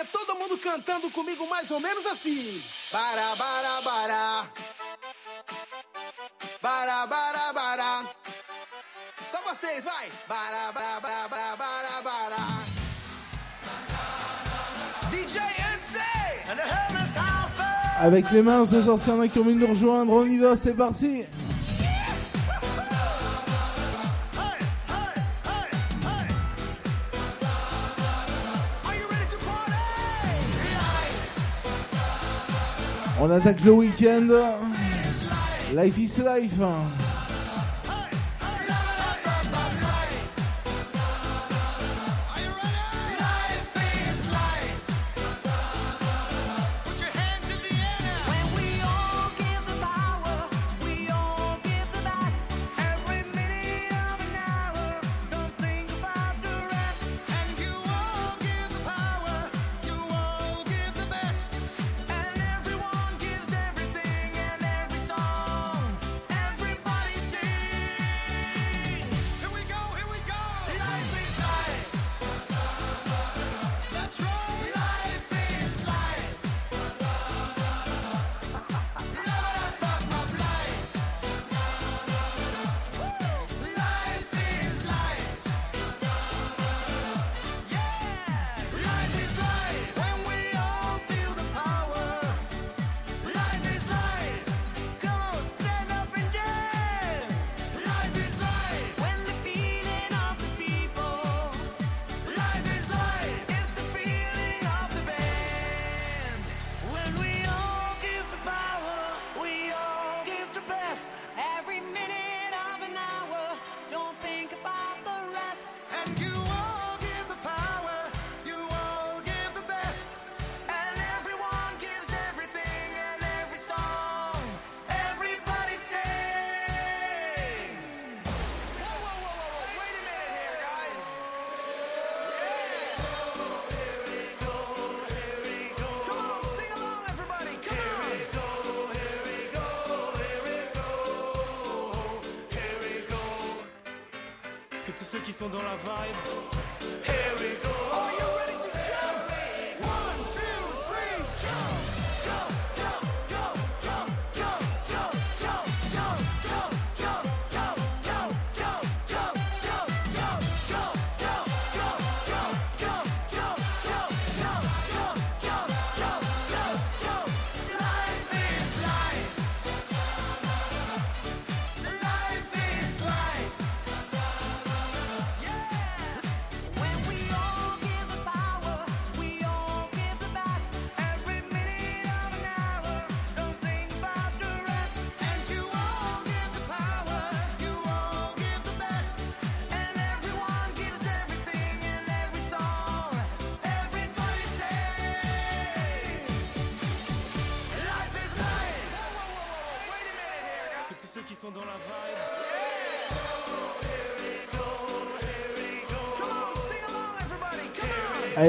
Speaker 11: ver todo mundo cantando comigo mais ou menos assim. Bara, bara, bara. Bara, bara, bara. Só vocês, vai. Bara, bara, bara, bara, bara, bara. DJ NC and the Hermes House.
Speaker 4: Avec les mains, ce soir, s'il y en a qui ont envie de nous rejoindre, on y va, c'est parti. On attaque le week-end. Life is life.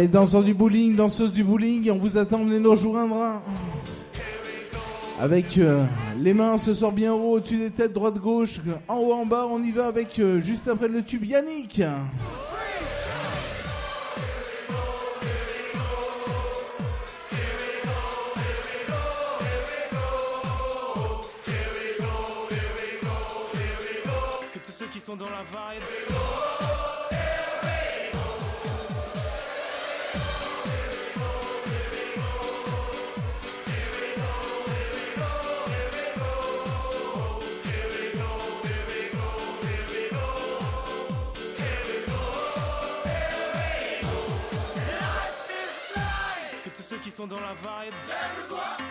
Speaker 4: Allez, danseurs du bowling, danseuses du bowling, on vous attend, venez nous rejoindre. Avec euh, les mains ce soir bien haut, au-dessus des têtes, droite, gauche, en haut, en bas, on y va avec euh, juste après le tube Yannick.
Speaker 26: Que tous ceux qui sont dans la vibe. Sont dans la vibe.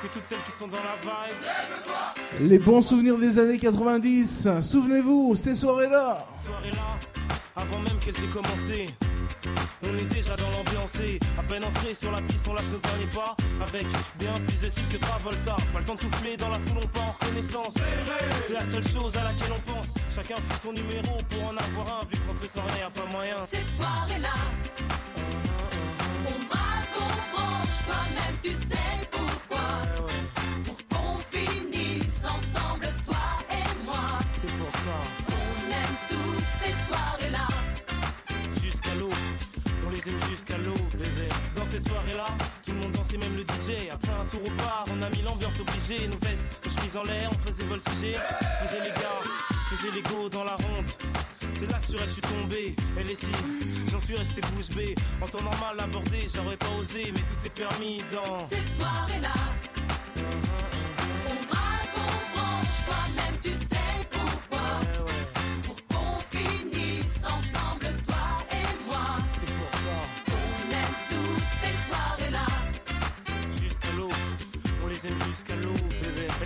Speaker 26: Que toutes celles qui sont dans la vibe.
Speaker 4: Les bons souvenirs des années 90, souvenez-vous, ces soirées-là.
Speaker 26: soirée là, avant même qu'elle s'ait commencé. On est déjà dans l'ambiance et à peine entré sur la piste, on lâche nos derniers pas avec bien plus de style que Travolta. Pas le temps de souffler dans la foule, on part en reconnaissance. C'est la seule chose à laquelle on pense. Chacun fait son numéro pour en avoir un, vu que rentrer sans rien, y a pas moyen.
Speaker 5: Ces soirées-là, on branche, toi-même tu sais pourquoi. Pour qu'on finisse ensemble, toi et moi.
Speaker 26: C'est pour ça.
Speaker 5: On aime tous ces soirées-là.
Speaker 26: Jusqu'à l'eau, on les aime jusqu'à l'eau, bébé. Dans cette soirée-là, tout le monde dansait, même le DJ. Après un tour au bar, on a mis l'ambiance obligée. Nos vestes, nos chemises en l'air, on faisait voltiger. On faisait les gars, on faisait les go dans la ronde. C'est là que sur elle je suis tombé, elle est si, j'en suis resté bouche bée. En temps normal abordé, j'aurais pas osé, mais tout est permis dans
Speaker 5: Ces soirées-là, on braque, on branche, toi-même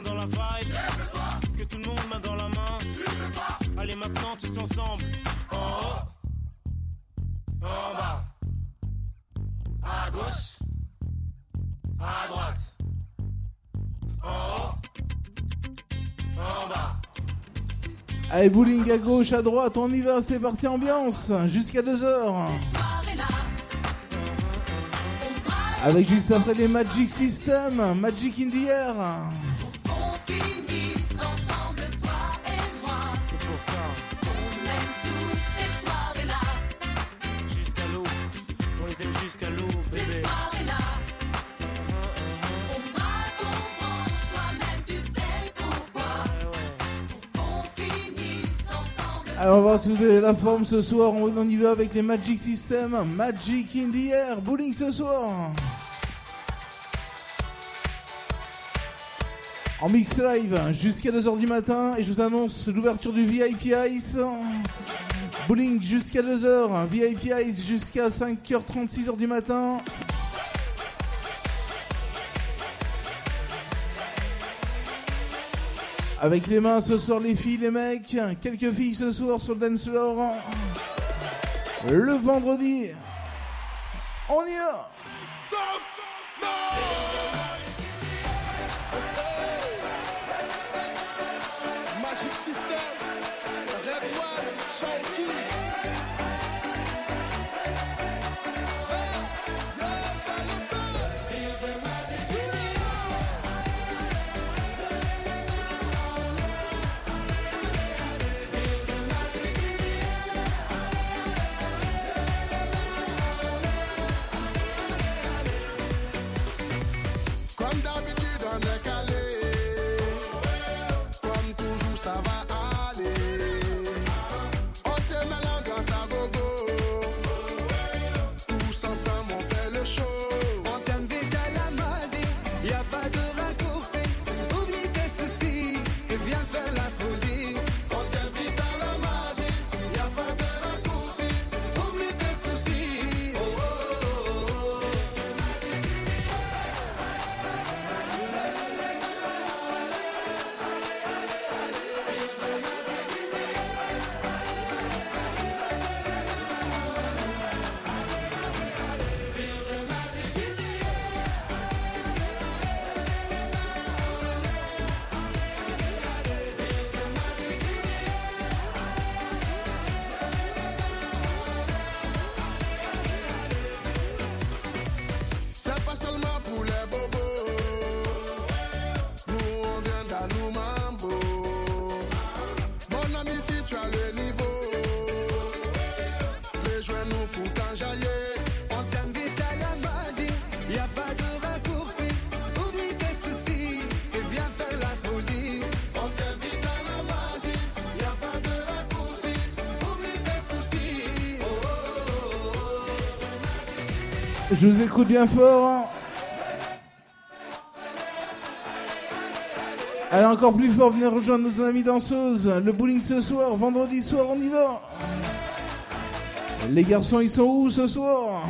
Speaker 26: dans la vibe, que tout le monde main dans la main. Allez maintenant tous ensemble. En haut, en bas, à gauche, à droite. En haut, en bas.
Speaker 4: Allez, bowling à gauche, à droite, on y va, c'est parti, ambiance, jusqu'à 2h.
Speaker 5: Soirées-là,
Speaker 4: Avec juste après les Magic System, Magic in the Air. Alors, on va voir si vous avez la forme ce soir. On y va avec les Magic System, Magic in the Air, bowling ce soir. En mix live jusqu'à 2h du matin. Et je vous annonce l'ouverture du VIP Ice. Bowling jusqu'à 2h, VIP Ice jusqu'à 5h30, 6h du matin. Avec les mains ce soir les filles, les mecs. Quelques filles ce soir sur le dance floor. Le vendredi. On y va
Speaker 27: Je vous écoute bien fort. Hein. Allez, encore plus fort, venez rejoindre nos amis danseuses. Le bowling ce soir, vendredi soir, on y va. Les garçons, ils sont où ce soir?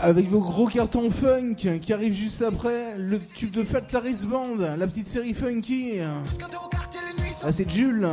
Speaker 28: Avec
Speaker 29: vos gros cartons funk qui arrivent juste après, le tube de Fat Laris Band, la petite série funky. Ah, c'est Jules.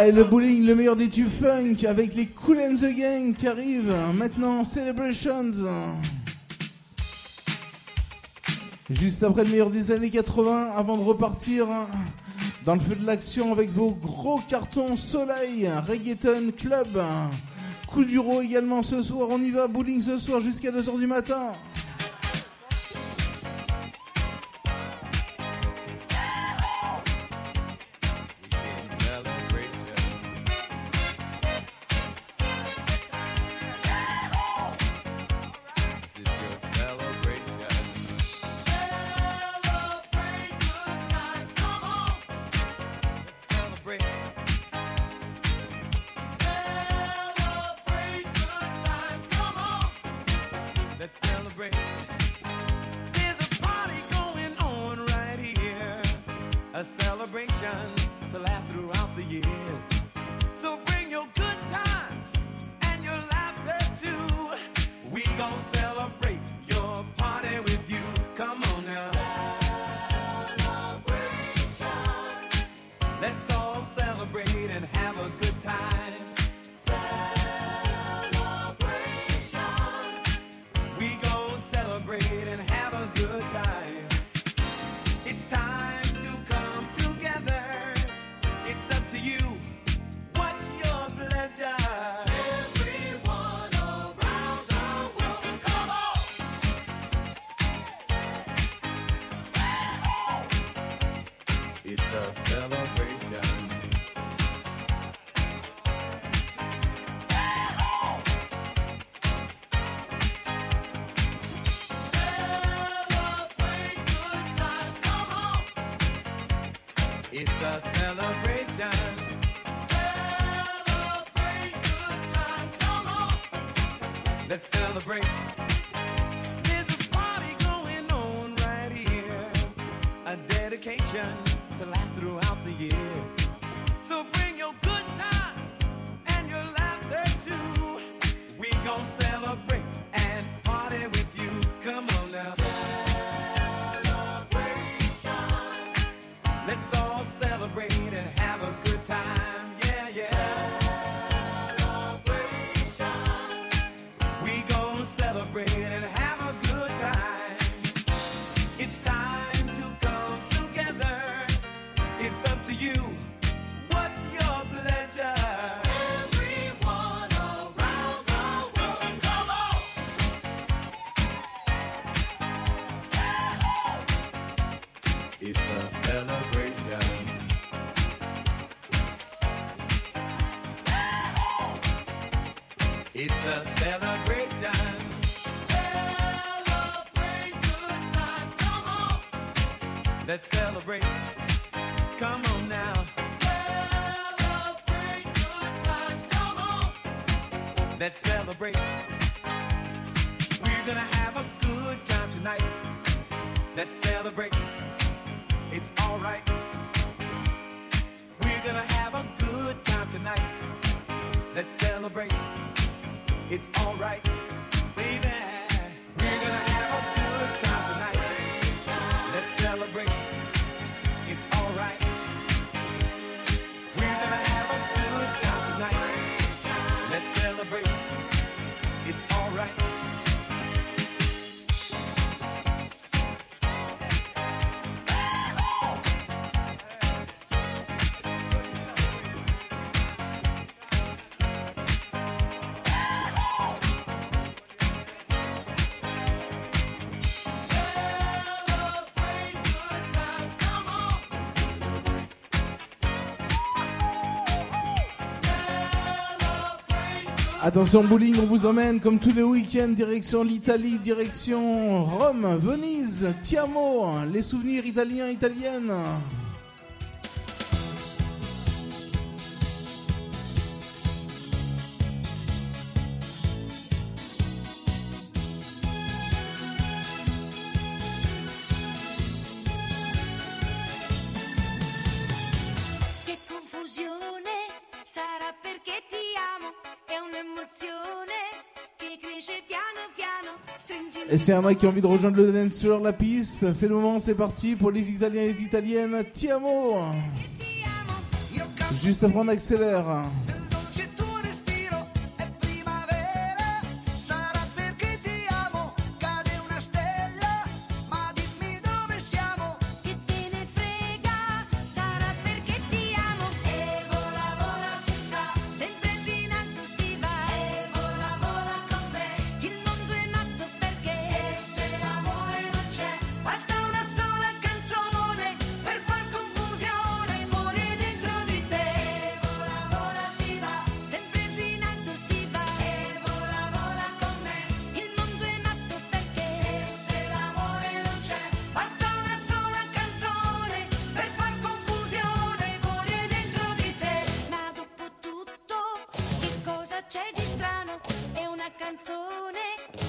Speaker 30: Eh, le
Speaker 31: bowling, le meilleur des tubes funk avec les Cool and the Gang qui arrivent. Maintenant, Celebrations. Juste après le meilleur des années 80, avant de repartir dans le feu de l'action avec vos gros cartons soleil, reggaeton club. Coup du également ce soir, on y va, bowling ce soir jusqu'à 2h du matin.
Speaker 7: break.
Speaker 4: Attention bowling, on vous emmène comme tous les week-ends direction l'Italie, direction Rome, Venise, Tiamo, les souvenirs italiens, italiennes. Et c'est un mec qui a envie de rejoindre le dance floor, la piste. C'est le moment, c'est parti pour les Italiens et les Italiennes. Tiamo Juste après, on accélère.
Speaker 32: Canzone,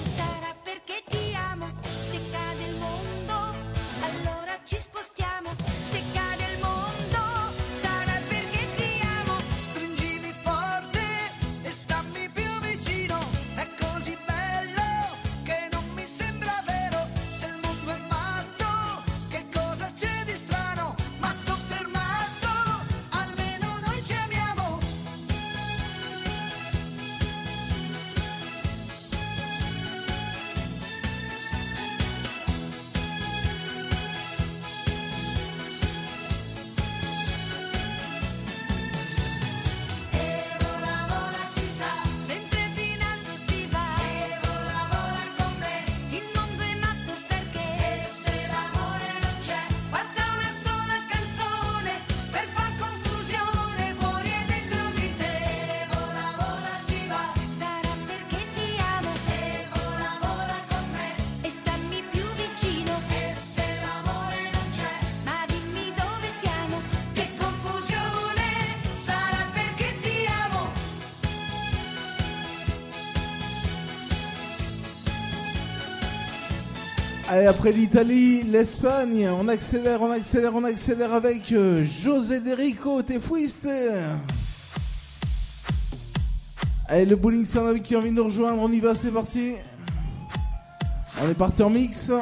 Speaker 4: Allez, après l'Italie, l'Espagne, on accélère, on accélère, on accélère avec euh, José Derico, Te fuiste. Allez, le bowling, ami qui a envie de nous rejoindre, on y va, c'est parti. On est parti en mix.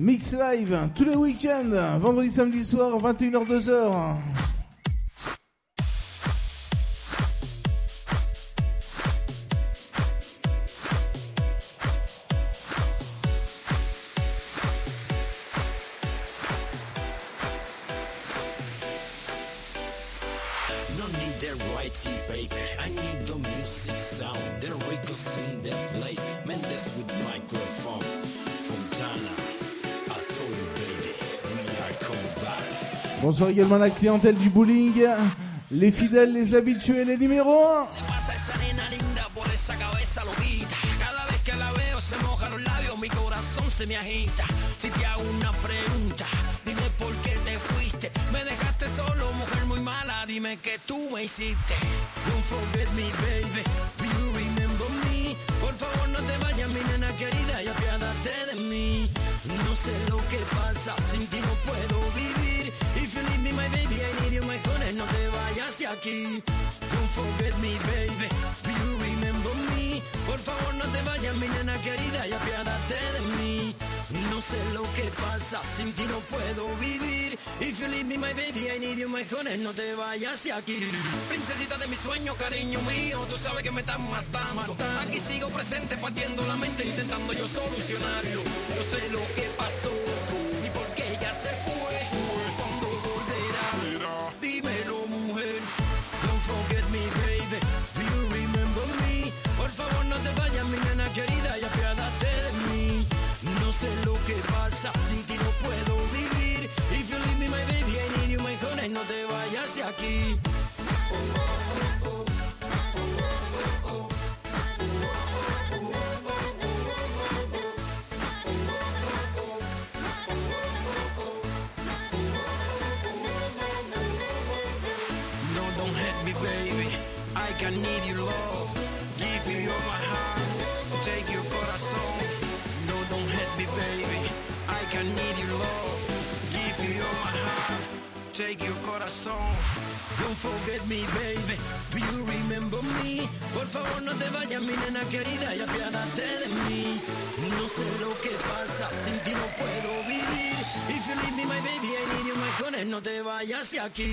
Speaker 4: Mix live, tous les week-ends, vendredi, samedi soir, 21h, 2h. reçoit également la clientèle du bowling, les fidèles, les habitués, les numéros
Speaker 33: dime que tú me hiciste. Don't forget me, baby. Do you remember me? Por favor, no te vayas, mi nena querida, y apiádate de mí. No sé lo que pasa, sin ti no puedo vivir. You leave me, my baby, I need you, my honey, no te vayas de aquí. Don't forget me, baby. Do you remember me? Por favor, no te vayas, mi nena querida, y apiádate de mí. No sé lo que pasa, sin ti no puedo vivir. If you leave me, my baby, I need you, my honey, no te vayas de aquí. Princesita de mi sueño, cariño mío, tú sabes que me estás matando. Aquí sigo presente, partiendo la mente, intentando yo solucionarlo. Yo sé lo que pasó me, baby. Do you remember me? Por favor, no te vayas, mi nena querida, y apiádate de mí. No sé lo que pasa, sin ti no puedo vivir. If you leave me, my baby, I need you, my honey, no te vayas de aquí.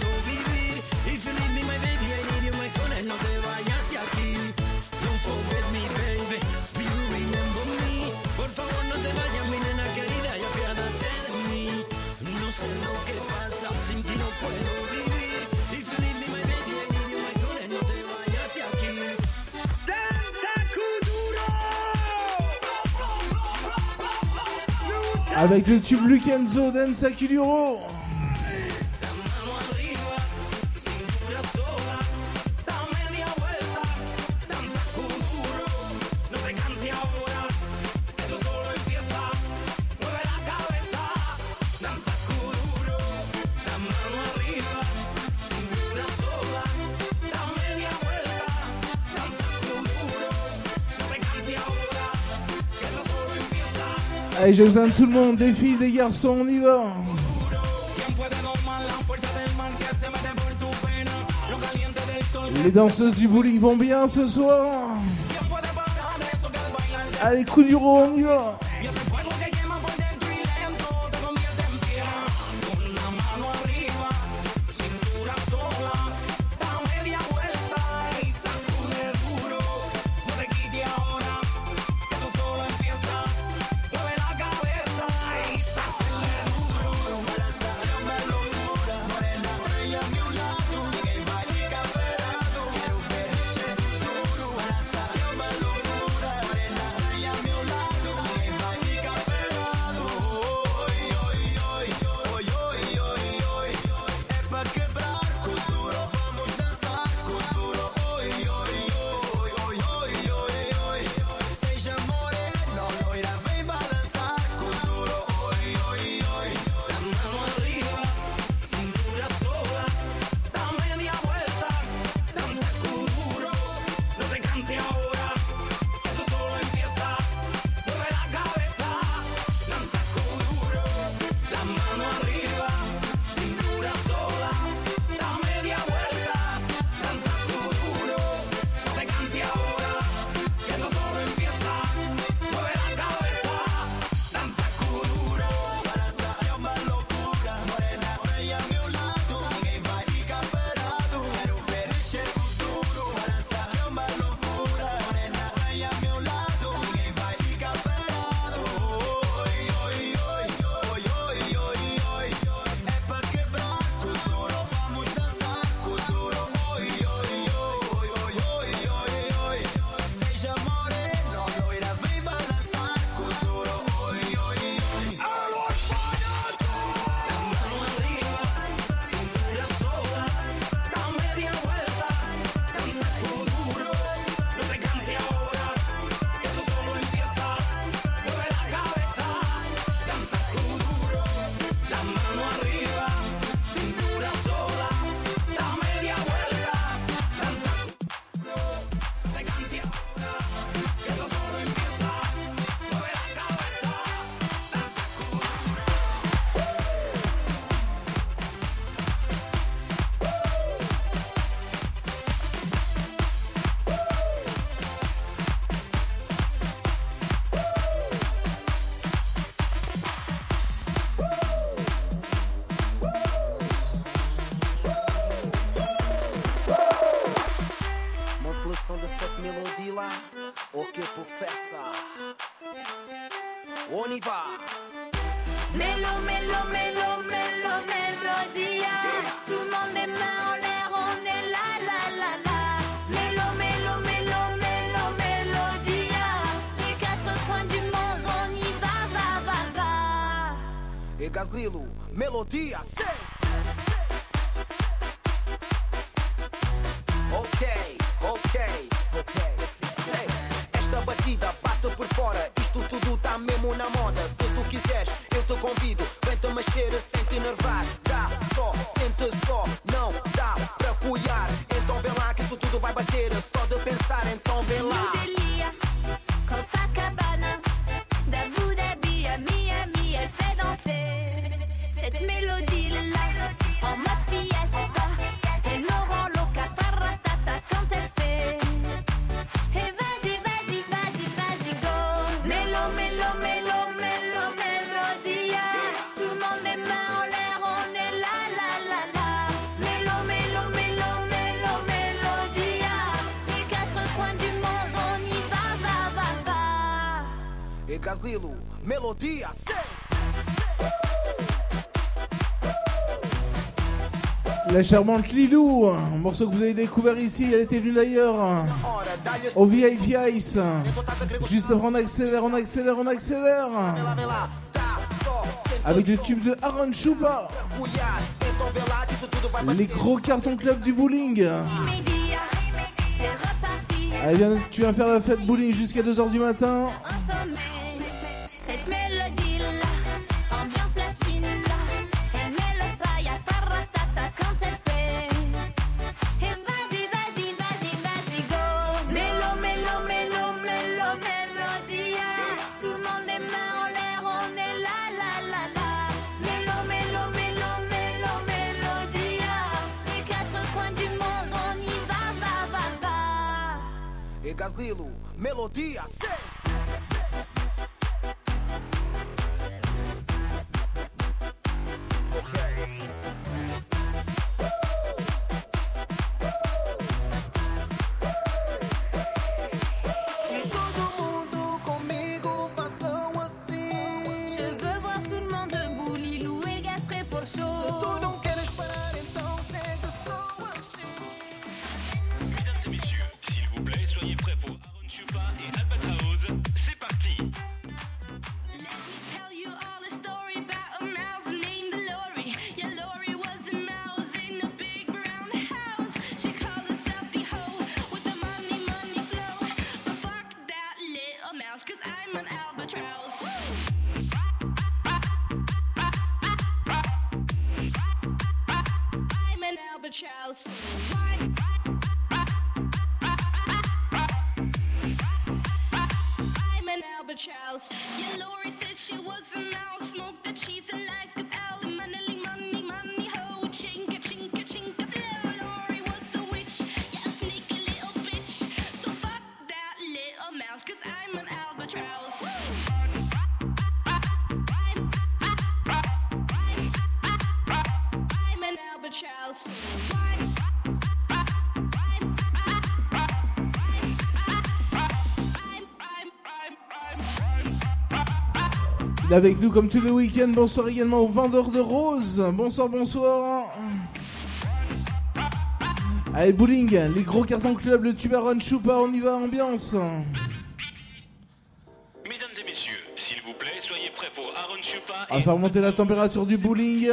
Speaker 4: Avec le tube Lukenzo
Speaker 34: d'Ensa Kuluro.
Speaker 4: Allez, j'ai besoin de tout le monde, Des filles, des garçons, on y va. Les danseuses du bowling vont bien ce soir. Allez, coup du on y va.
Speaker 34: La
Speaker 35: charmante Lilou, un morceau que vous avez découvert ici, elle était venue d'ailleurs, au VIP Ice. Juste avant, on accélère, on accélère, on accélère. Avec le tube de Aaron Chupa. Les gros cartons club du bowling. Tu viens faire la fête bowling jusqu'à 2h du matin. avec nous comme tous les week-ends. Bonsoir également aux vendeurs de roses. Bonsoir, bonsoir. Allez, bowling, les gros cartons club, le tubaron choupa, on y va, ambiance.
Speaker 4: Mesdames et messieurs, s'il vous plaît, soyez prêts pour Aaron Chupa.
Speaker 35: On va faire monter la température du bowling.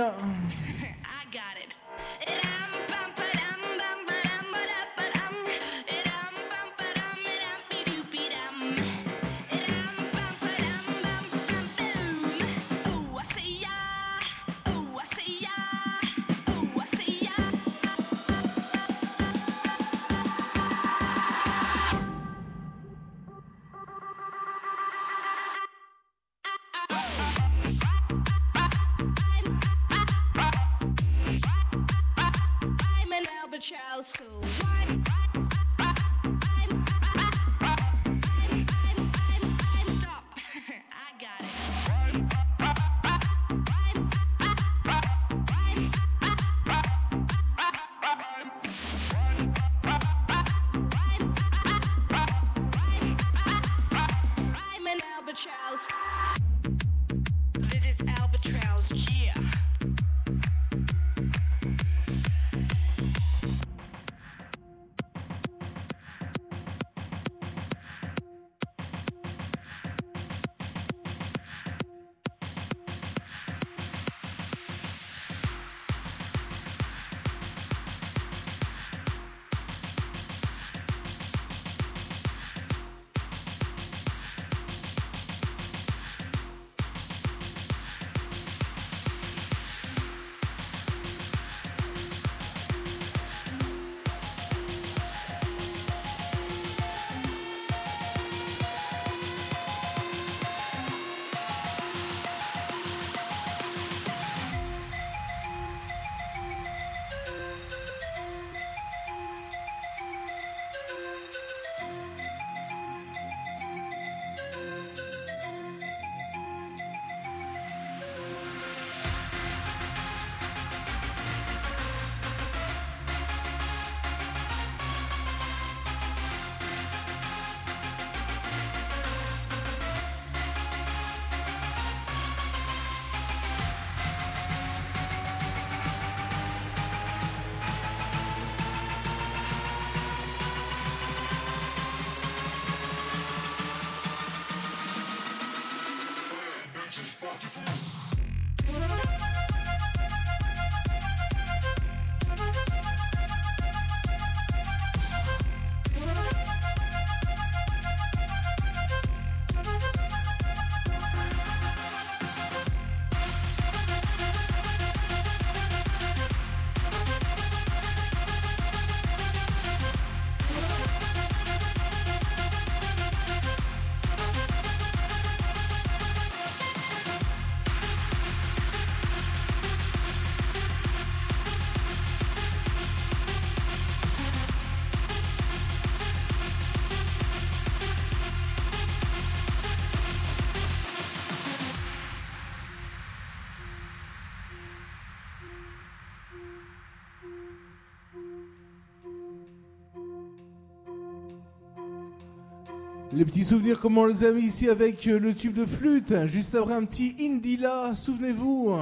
Speaker 4: Les petits souvenirs, comme on les a mis ici avec euh, le tube de flûte. Juste après un petit Indila, souvenez-vous.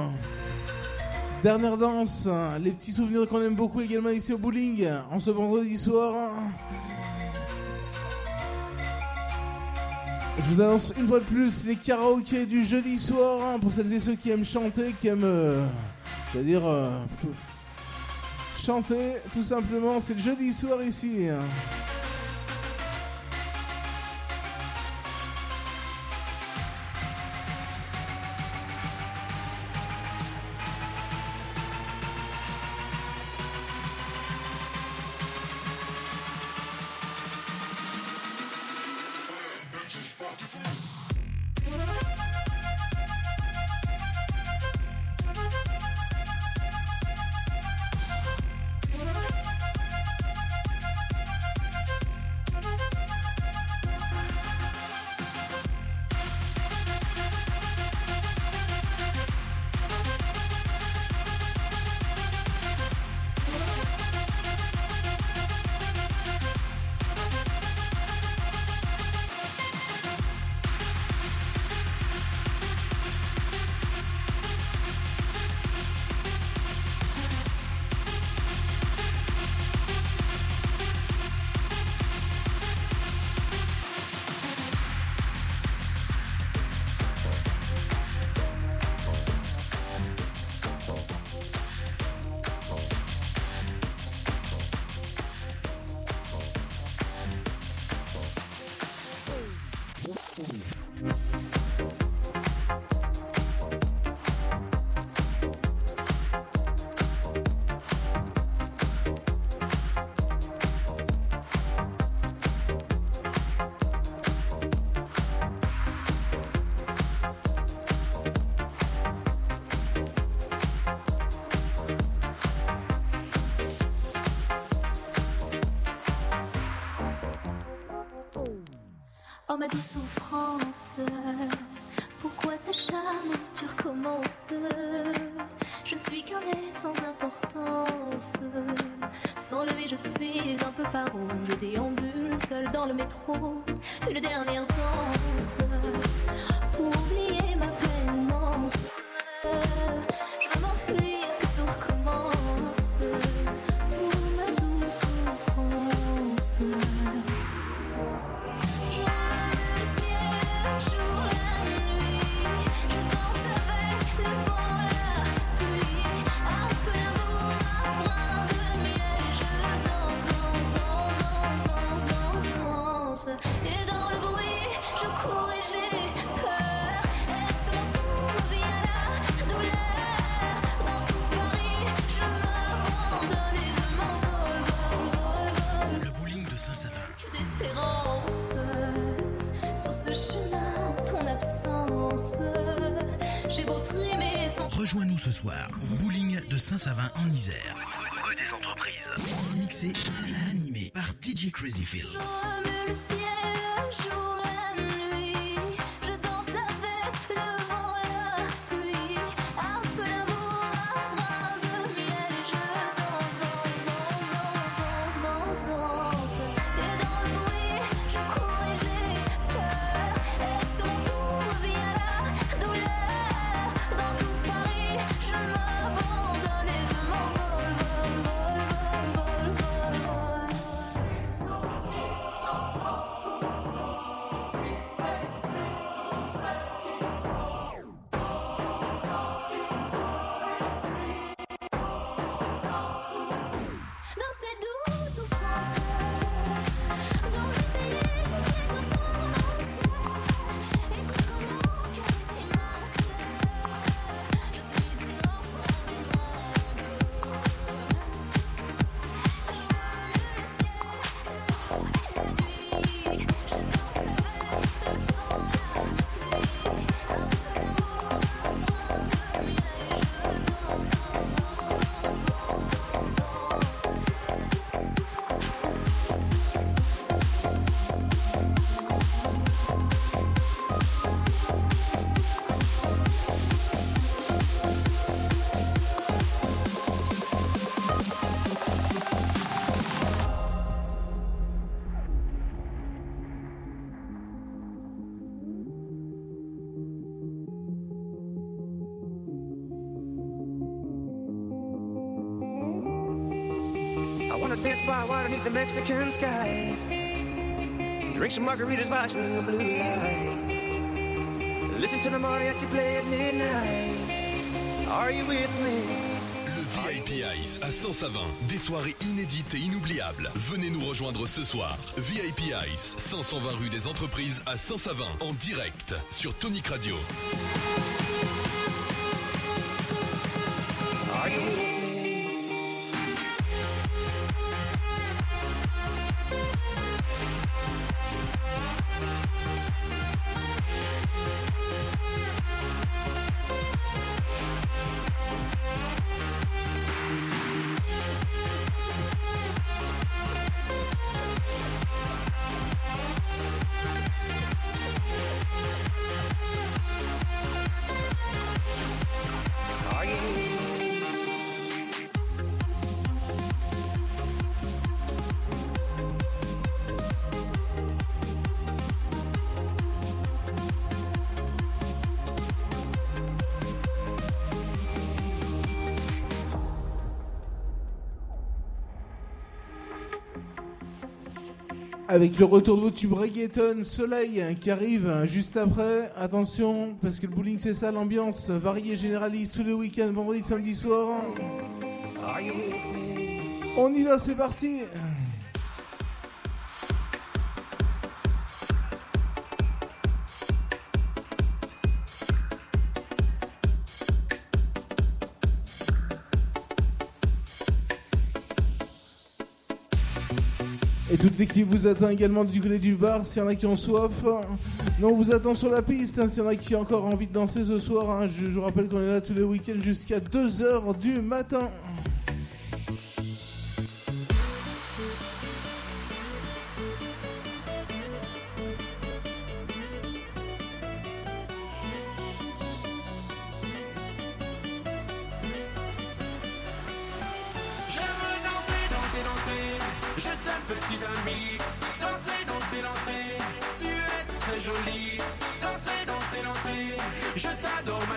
Speaker 4: Dernière danse, les petits souvenirs qu'on aime beaucoup également ici au bowling, en ce vendredi soir. Je vous annonce une fois de plus les karaokés du jeudi soir hein, pour celles et ceux qui aiment chanter, qui aiment, euh, c'est-à-dire euh, chanter tout simplement. C'est le jeudi soir ici.
Speaker 36: Je ne suis qu'un être sans importance. Sans lui, je suis un peu paro. Je déambule seul dans le métro. Une dernière danse
Speaker 3: par DJ
Speaker 37: beneath the Mexican sky. Drink some margaritas, watch the blue lights. Listen to the mariachi play at midnight. Are you with me?
Speaker 38: Le VIP Ice à Saint-Savin. Des soirées inédites et inoubliables. Venez nous rejoindre ce soir. VIP Ice, 520 rue des Entreprises à Saint-Savin. En direct sur Tonic Radio.
Speaker 4: Avec le retour de reggaeton, soleil qui arrive juste après. Attention, parce que le bowling c'est ça, l'ambiance variée généraliste tous les week-ends, vendredi, samedi soir. On y va, c'est parti. L'équipe vous attend également du côté du bar s'il y en a qui ont soif. Non, on vous attend sur la piste hein, s'il y en a qui ont encore envie de danser ce soir. hein. Je, je vous rappelle qu'on est là tous les week-ends jusqu'à 2h du matin.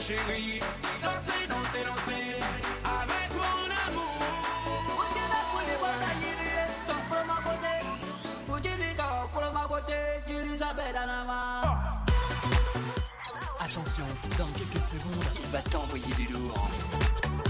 Speaker 39: Ma chérie. Danser, danser, danser. Avec mon amour.
Speaker 40: Attention, dans quelques secondes, il va t'envoyer du lourd.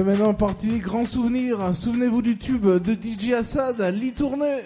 Speaker 4: fait maintenant partie grand souvenir. Souvenez-vous du tube de DJ Assad,
Speaker 11: Lee Tournée.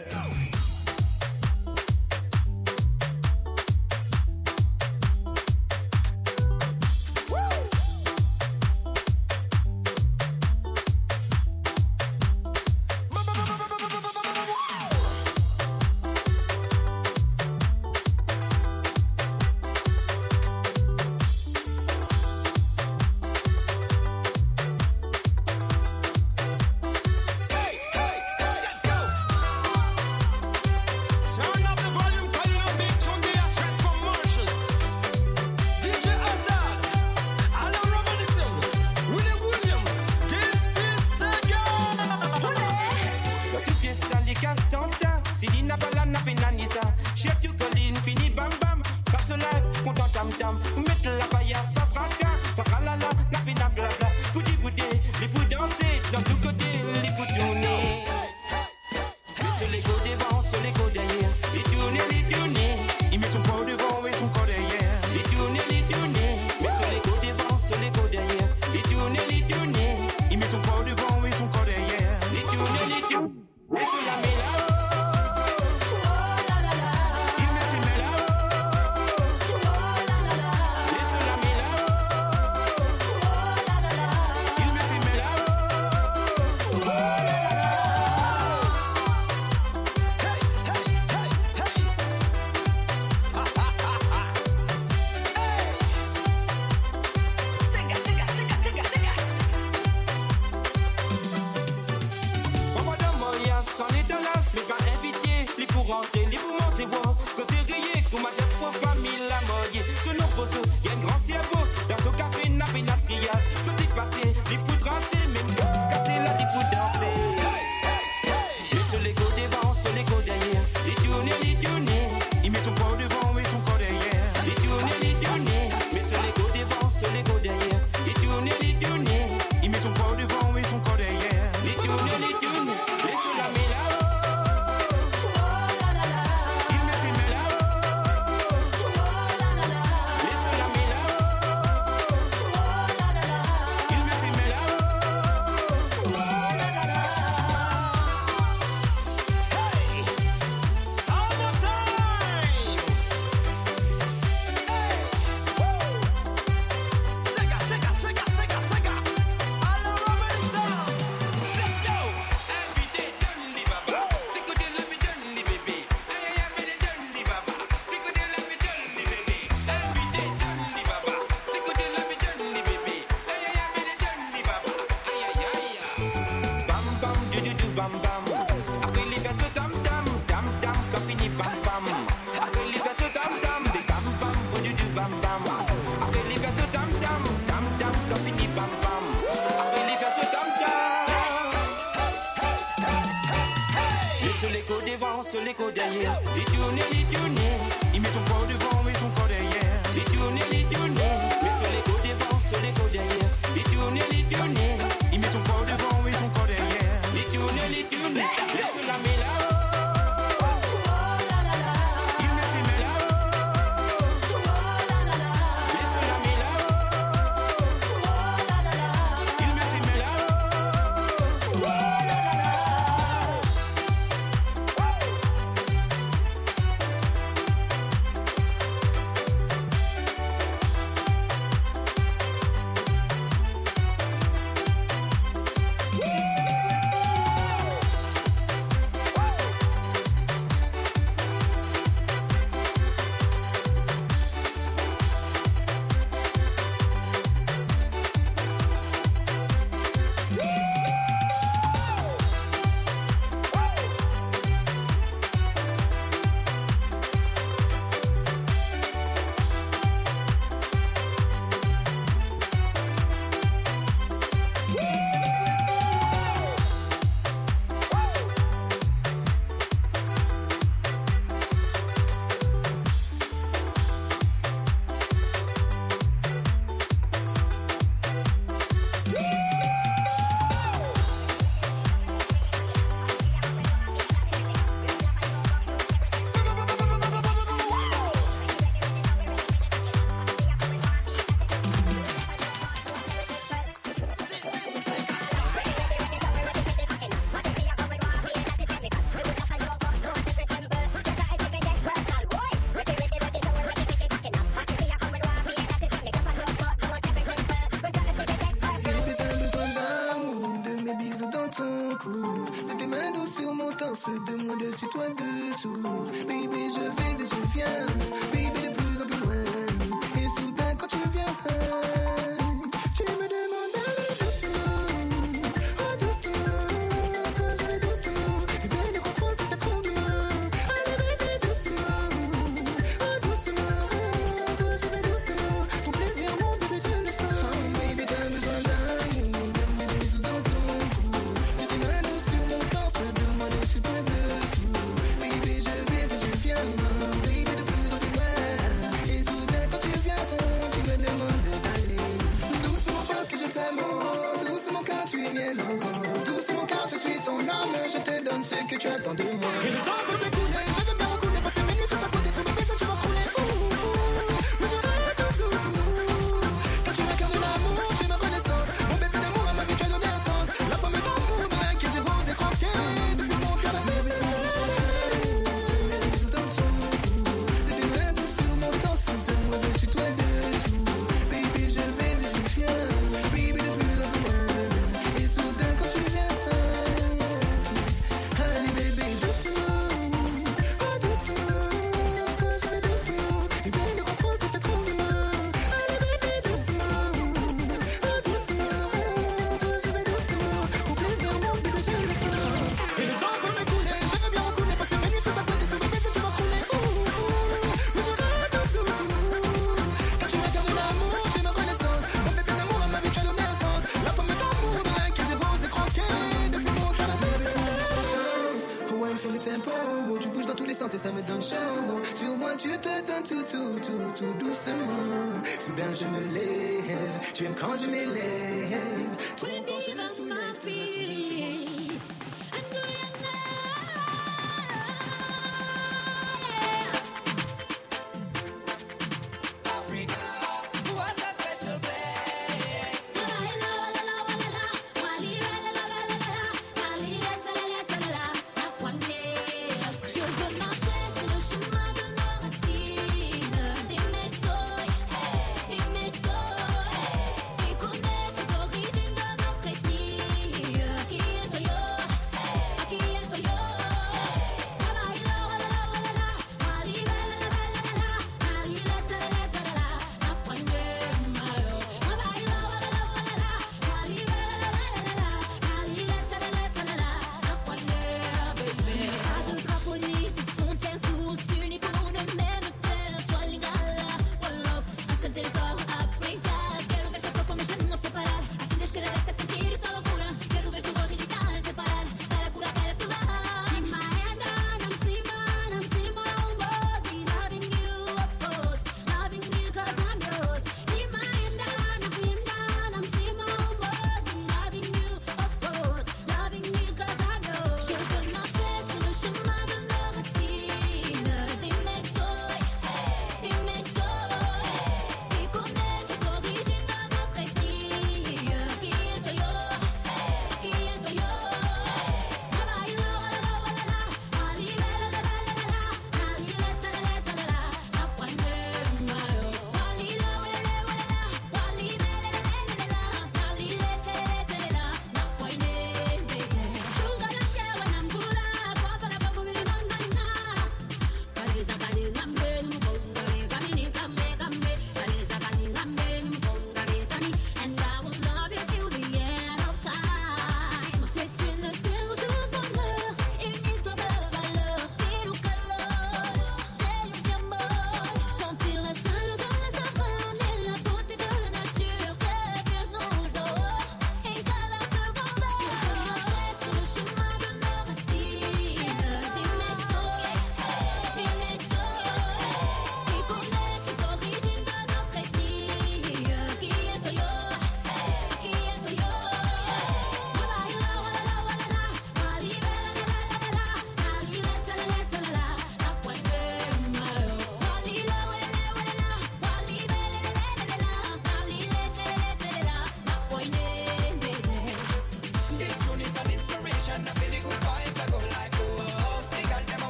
Speaker 11: chambre Sur
Speaker 41: moi tu te donnes tout, tout, tout, tout doucement. Soudain je me lève, tu aimes quand je m'élève.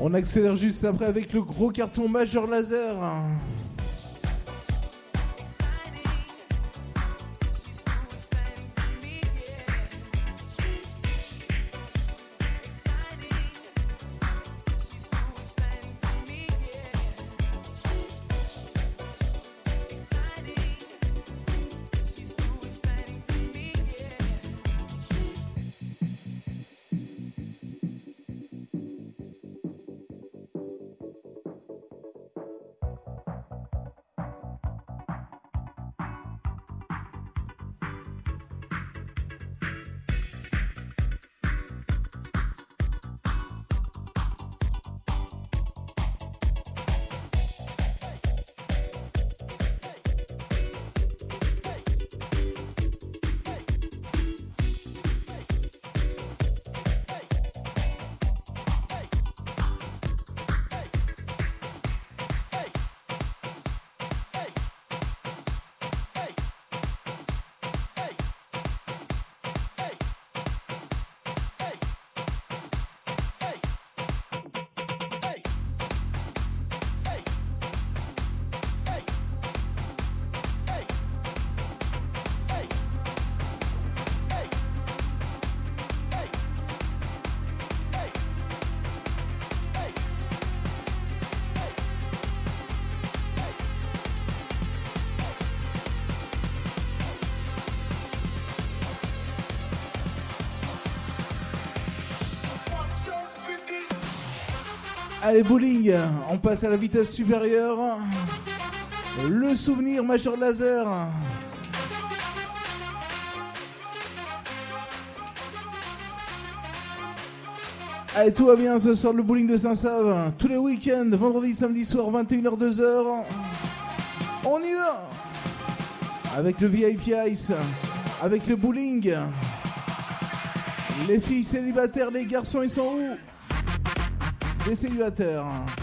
Speaker 42: On accélère juste après avec le gros carton majeur laser. Allez, bowling, on passe à la vitesse supérieure. Le souvenir, majeur laser. Allez, tout va bien ce soir, le bowling de Saint-Save. Tous les week-ends, vendredi, samedi soir, 21h, 2h. On y va Avec le VIP Ice, avec le bowling. Les filles célibataires, les garçons, ils sont où? les célibataires.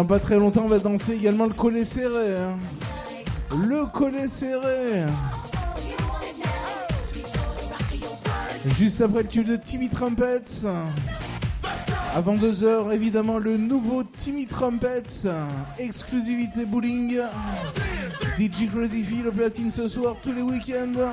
Speaker 43: dans pas très longtemps, on va danser également le collet serré. Hein. Le collet serré. Juste après le tube de Timmy Trumpets. Avant 2h, évidemment, le nouveau Timmy Trumpets. Exclusivité Bowling. DJ Crazy Fee, le platine ce soir, tous les week-ends.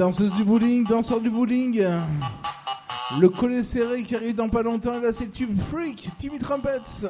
Speaker 43: danseuse du bowling, danseur du bowling. Le collet serré qui arrive dans pas longtemps, là c'est Tube Freak, Timmy Trumpets.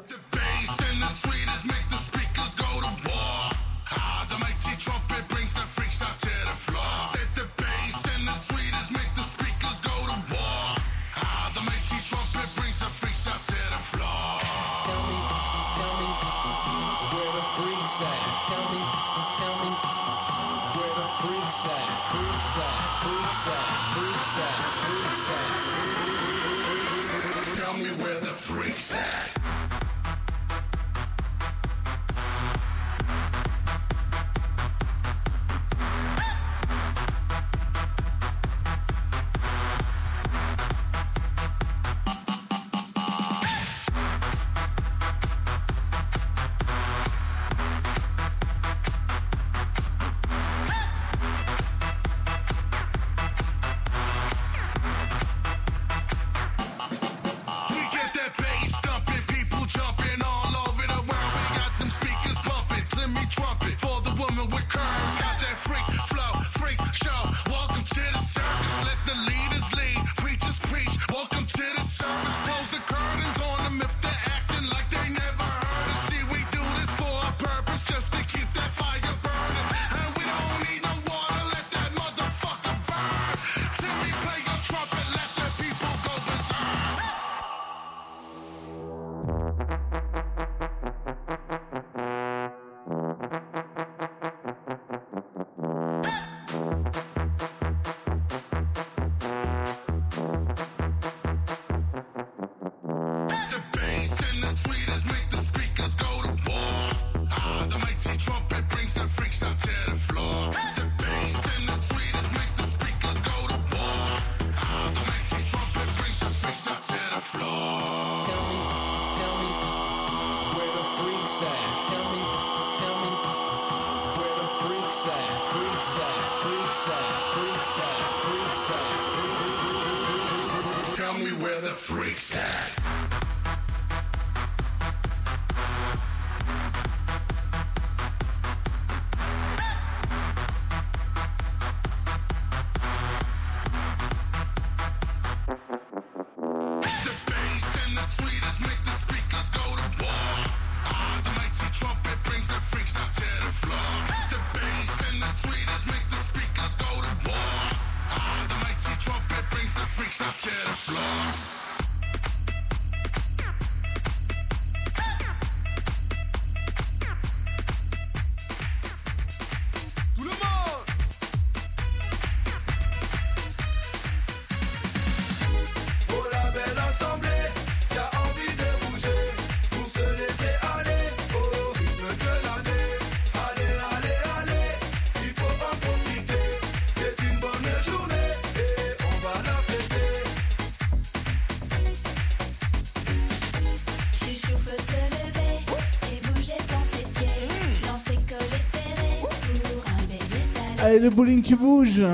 Speaker 4: le
Speaker 44: bowling tu bouges.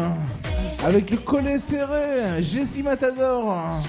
Speaker 44: Avec le collet serré, Jessie Matador.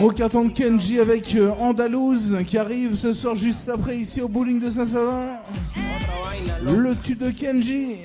Speaker 4: Rocatan de
Speaker 44: Kenji avec euh, Andalouse qui arrive ce soir juste après ici au bowling de Saint-Savin. Le tu de Kenji.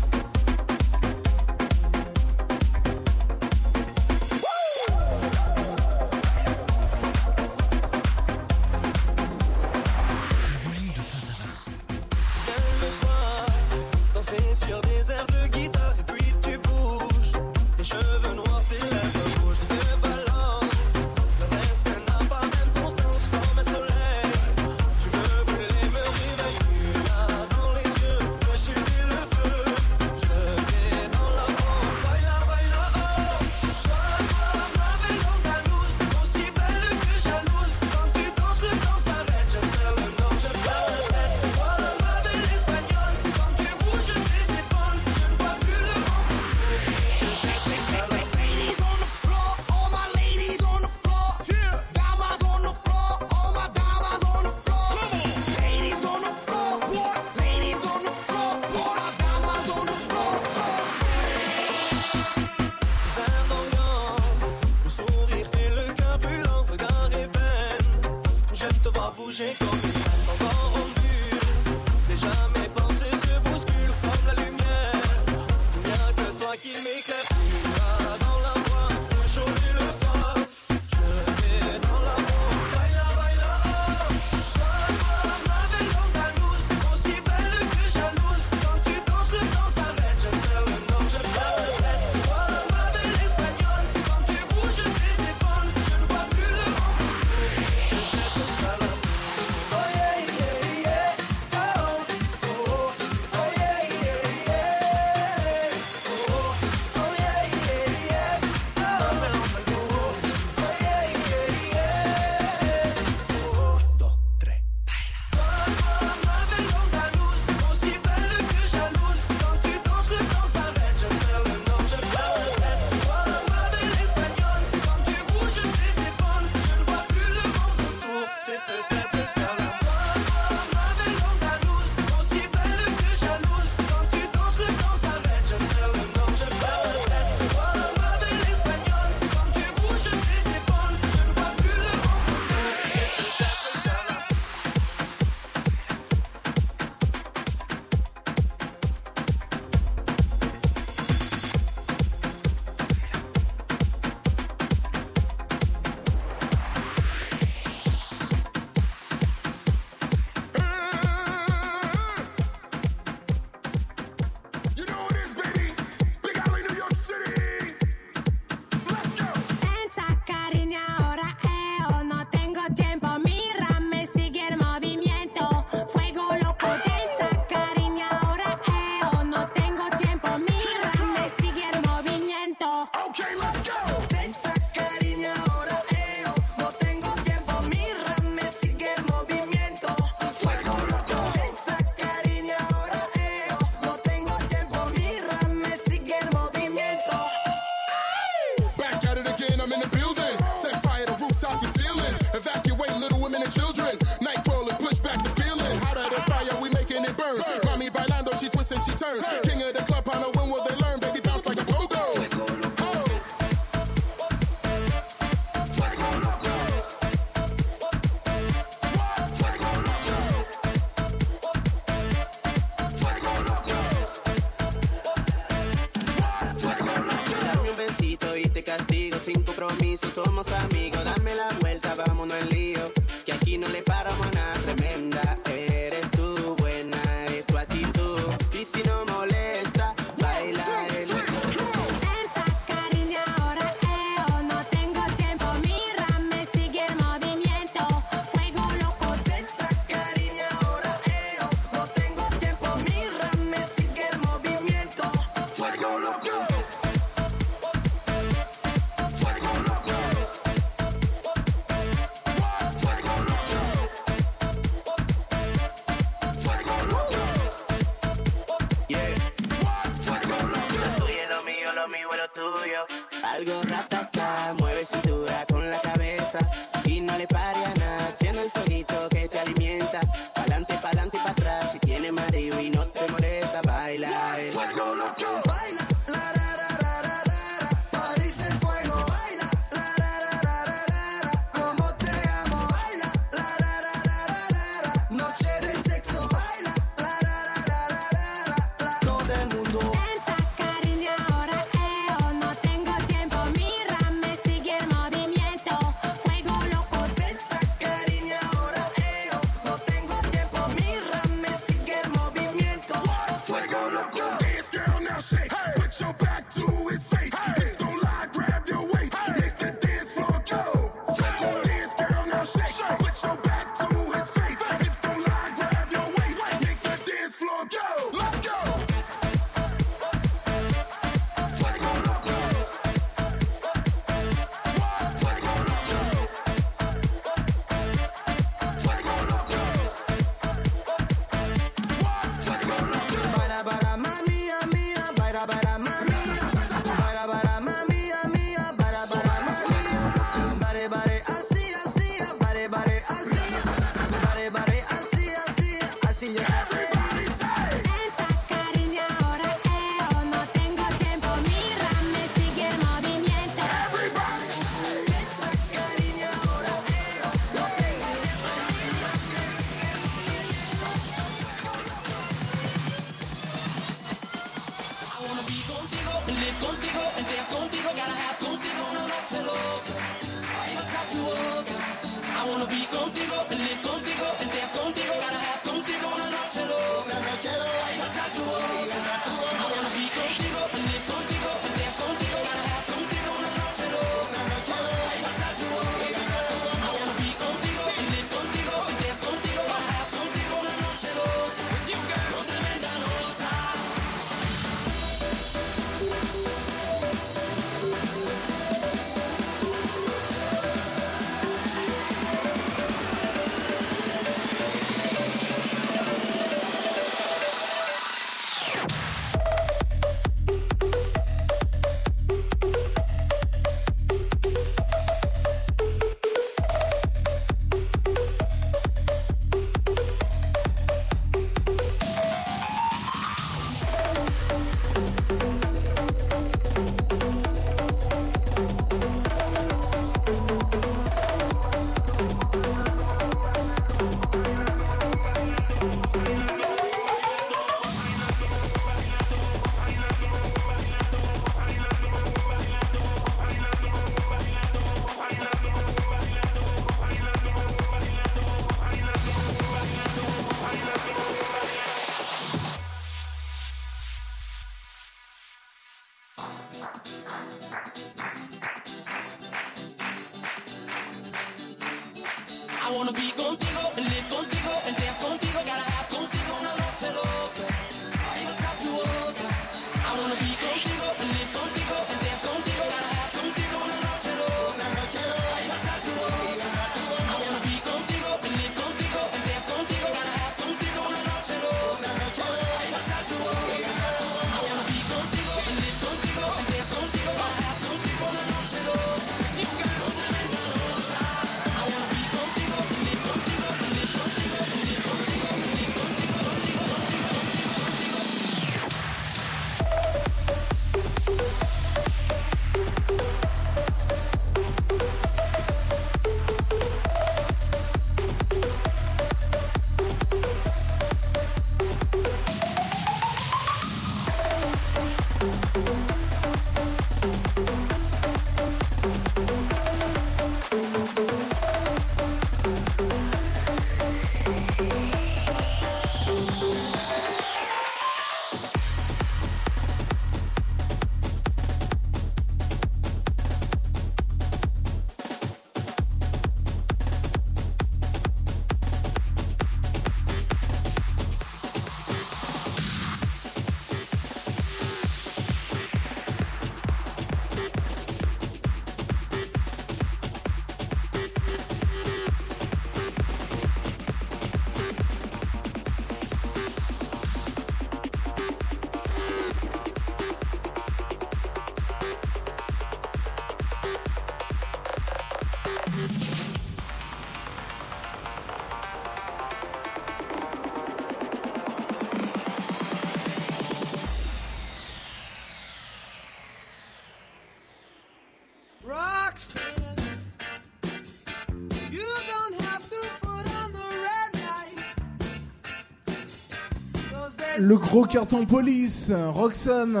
Speaker 45: le
Speaker 15: gros carton police, Roxane,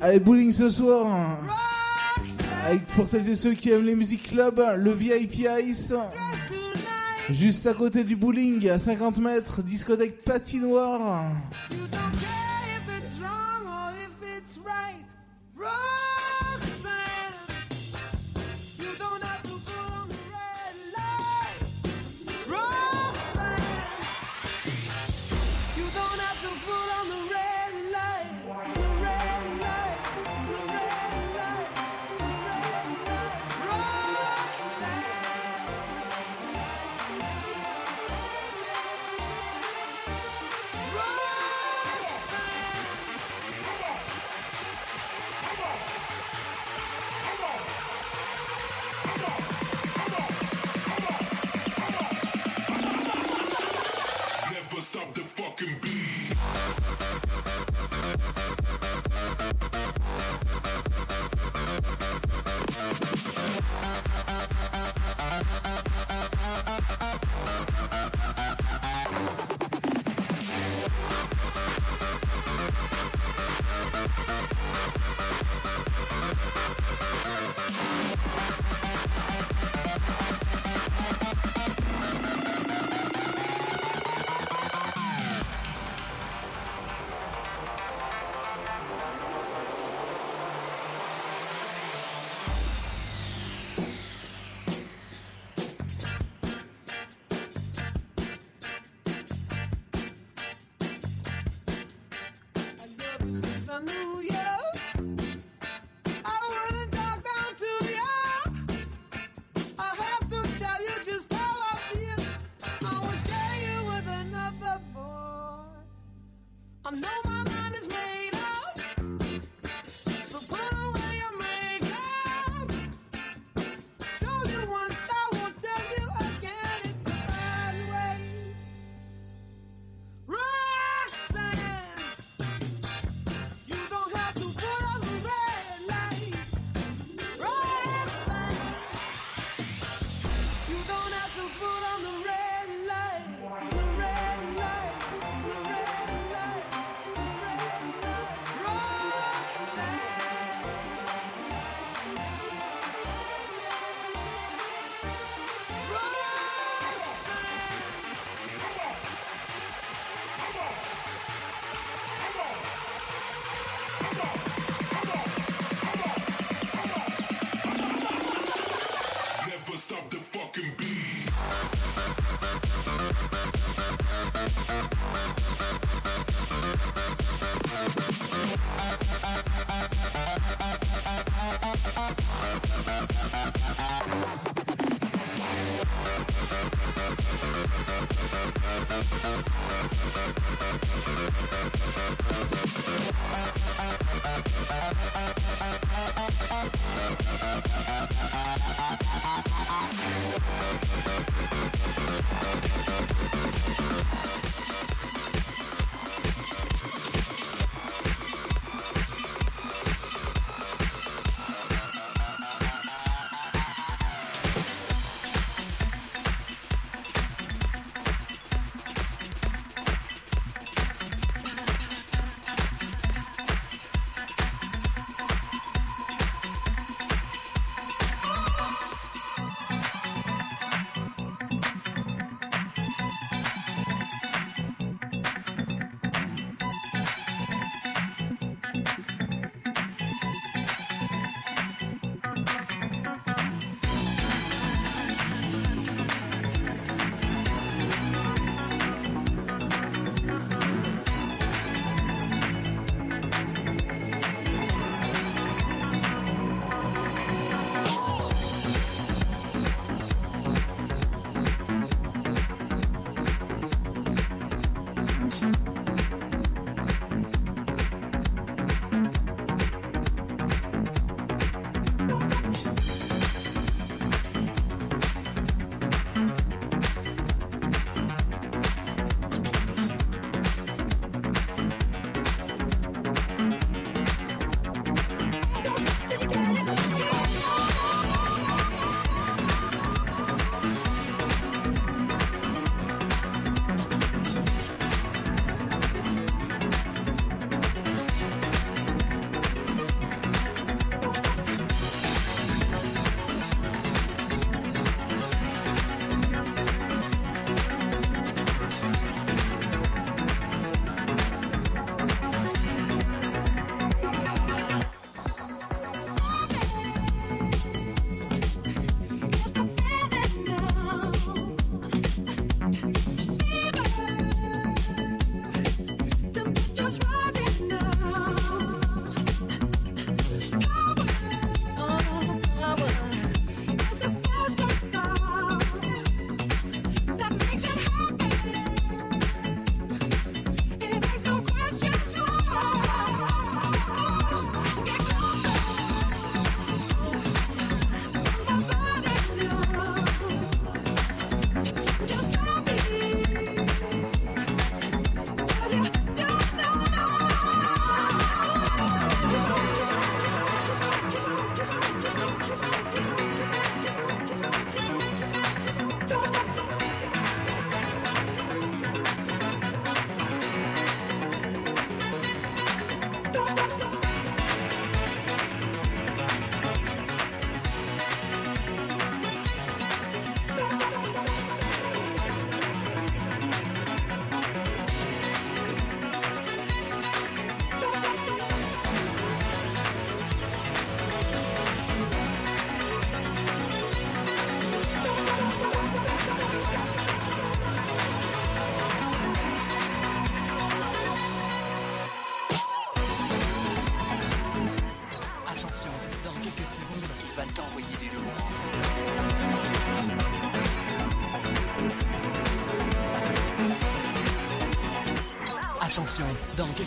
Speaker 15: avec Bowling ce soir. Avec, pour celles et ceux qui aiment les musiques club, le VIP Ice. Juste à côté du bowling, à 50 mètres, discothèque patinoire.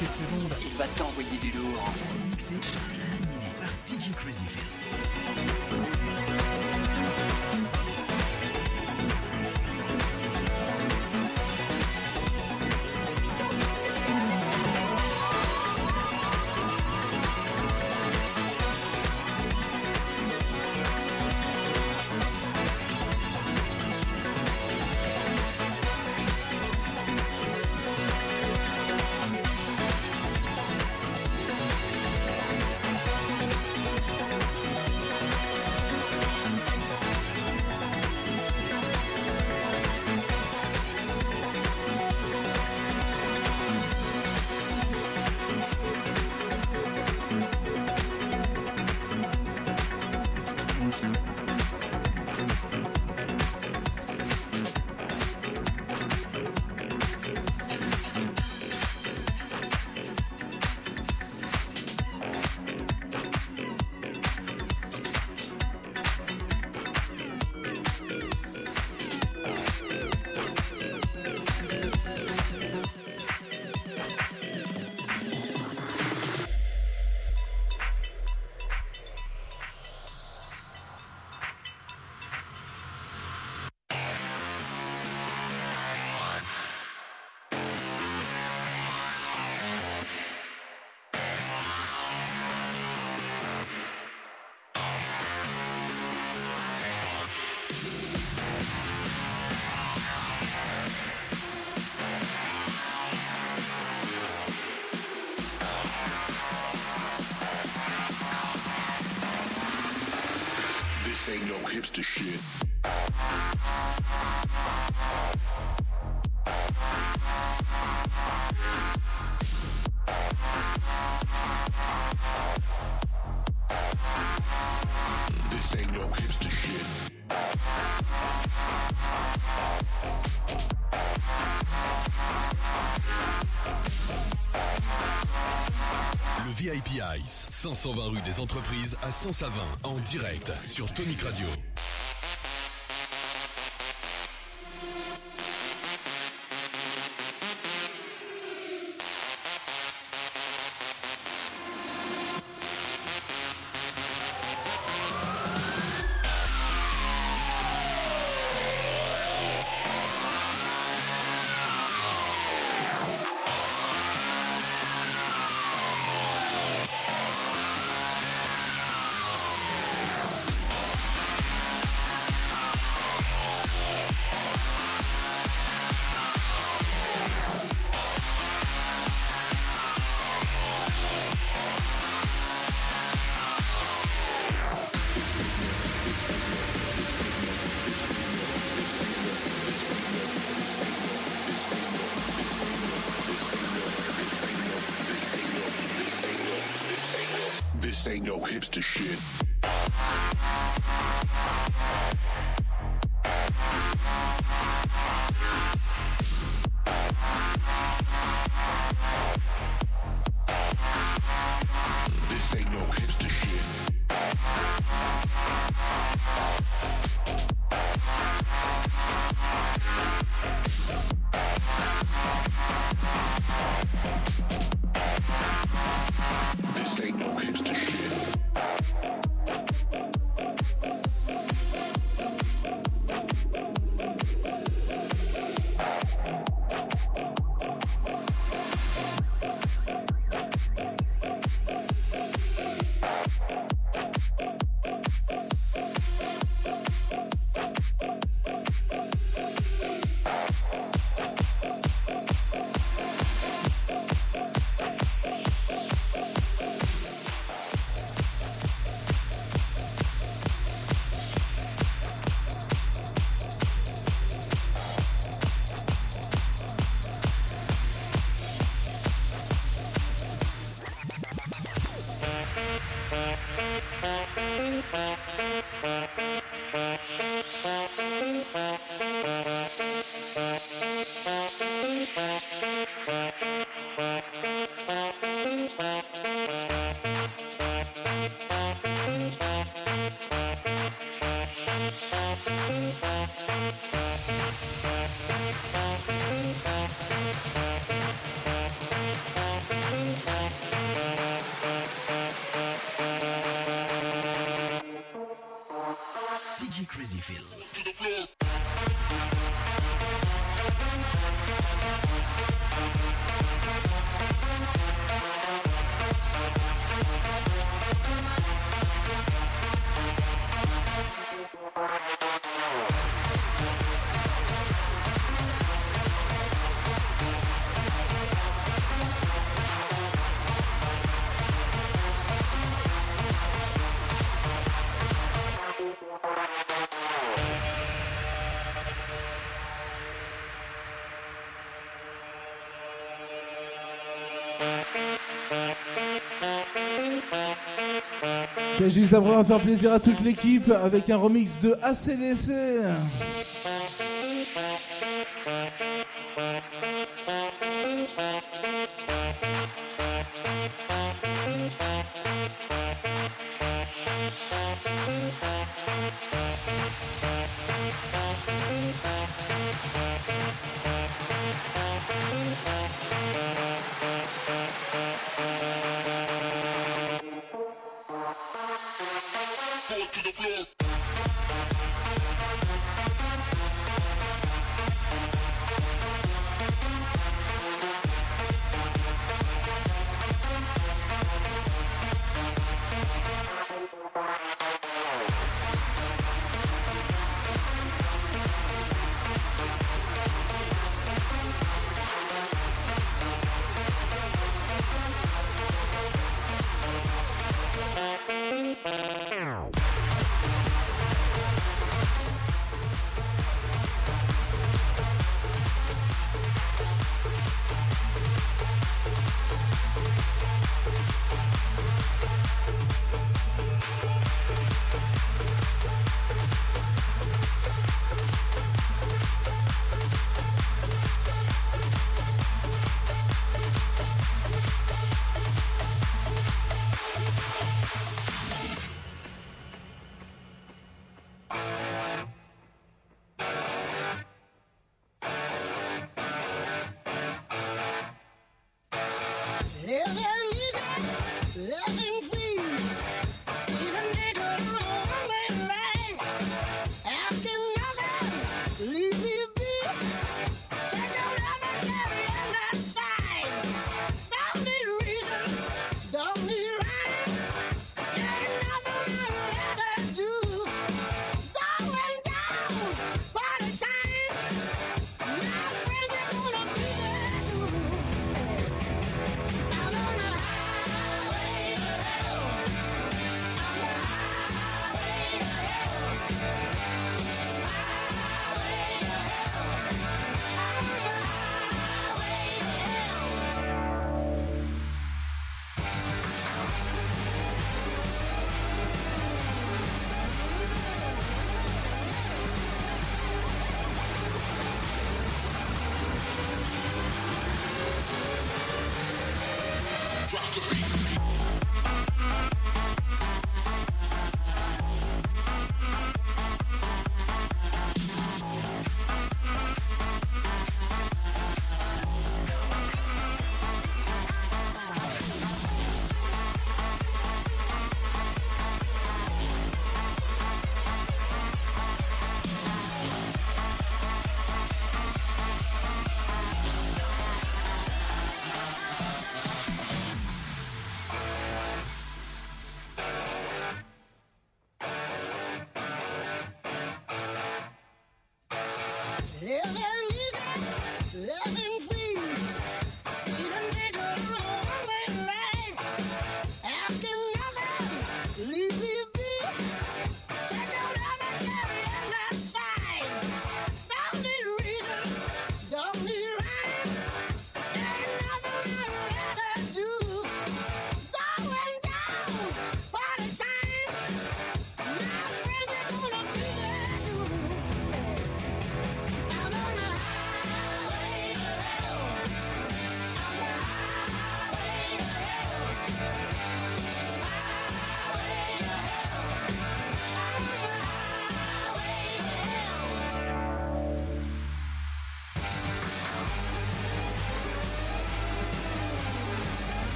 Speaker 46: Quelques secondes, il va t'envoyer du lourd.
Speaker 3: Mixé et animé par DJ Crazyfield.
Speaker 47: Ain't no hipster shit.
Speaker 48: VIP Ice, 520 rue des Entreprises à Saint-Savin, en direct sur Tonic Radio.
Speaker 49: juste d'abord, on faire plaisir à toute l'équipe avec un remix de ACDC.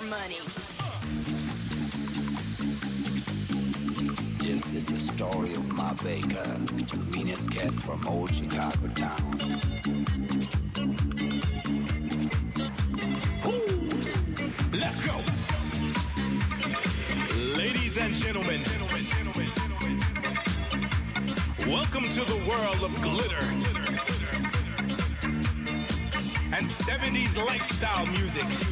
Speaker 50: your money.
Speaker 12: This is the story of my baker, the meanest cat from old Chicago town.
Speaker 51: Let's go! Ladies and gentlemen, welcome to the world of glitter and 70s lifestyle music.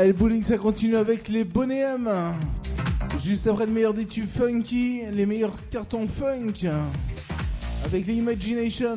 Speaker 4: Allez, le bowling, ça continue avec les bonnets Juste après le meilleur des tubes funky, les meilleurs cartons funk. Avec les Imagination.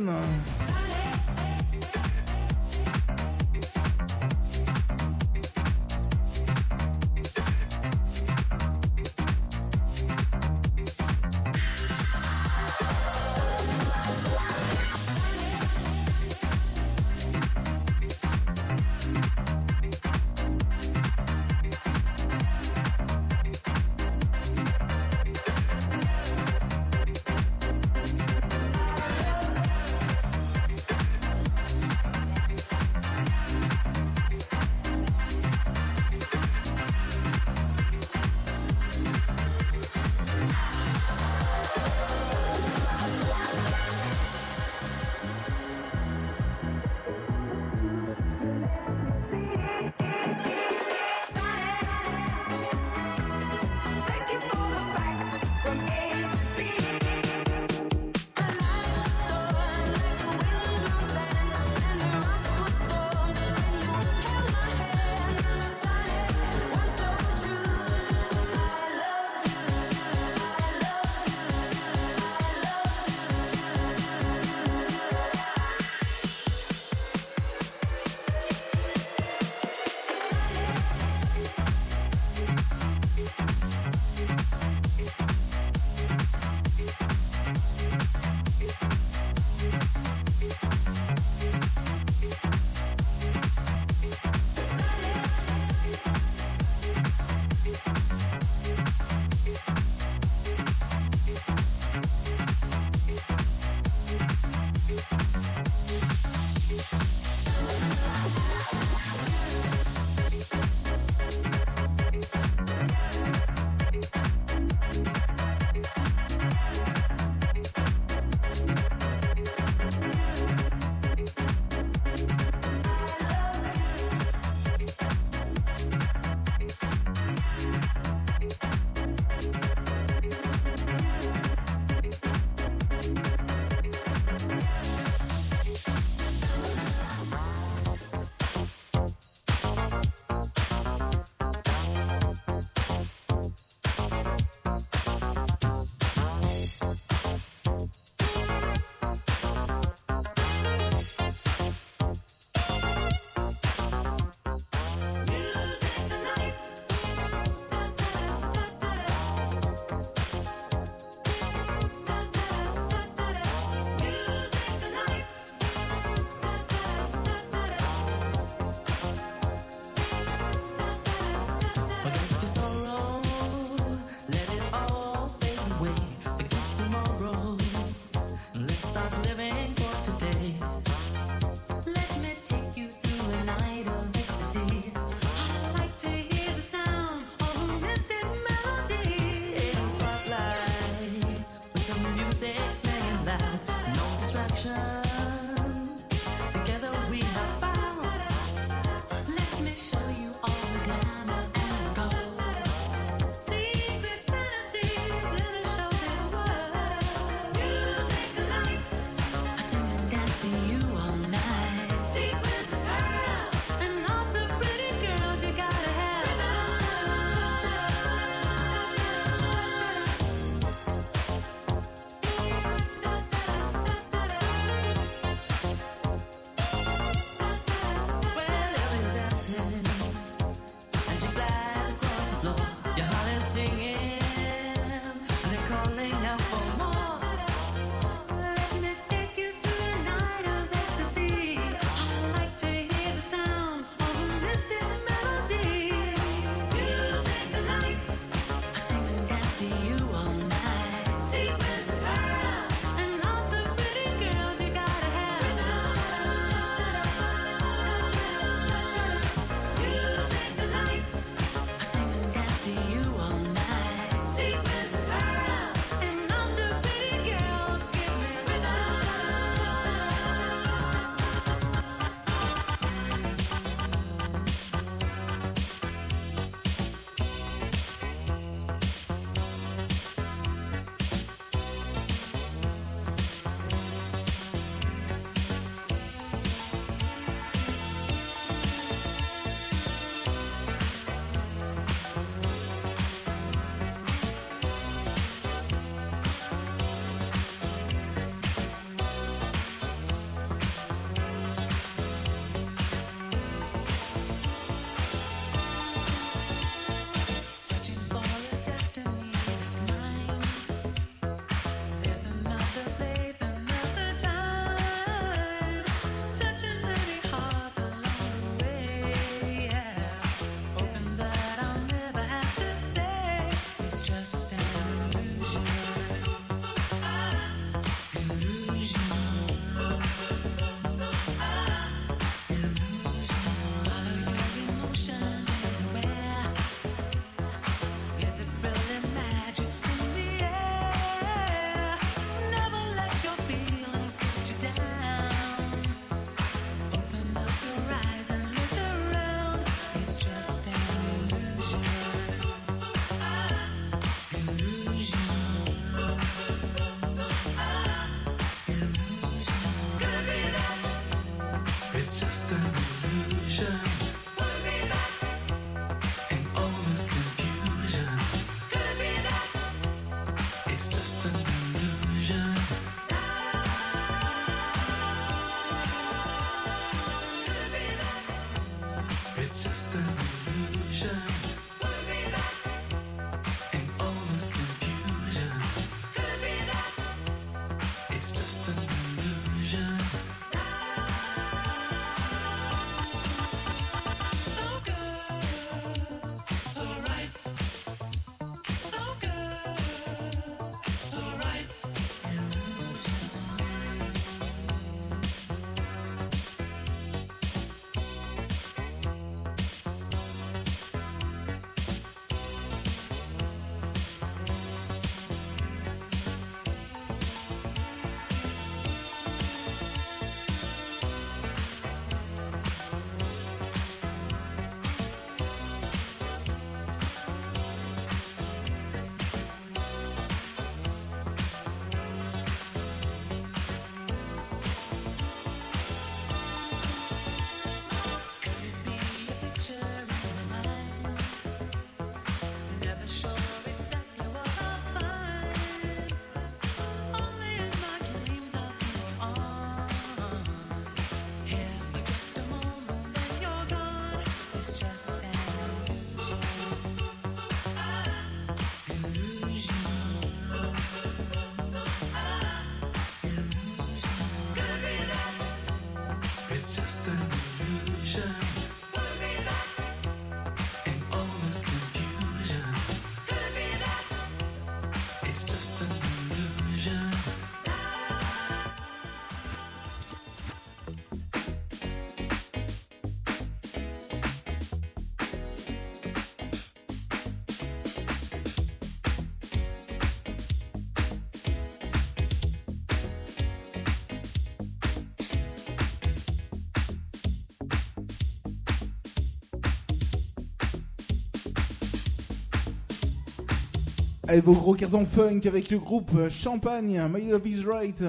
Speaker 5: Avec vos gros cartons funk avec le groupe euh, Champagne, My Love is Right.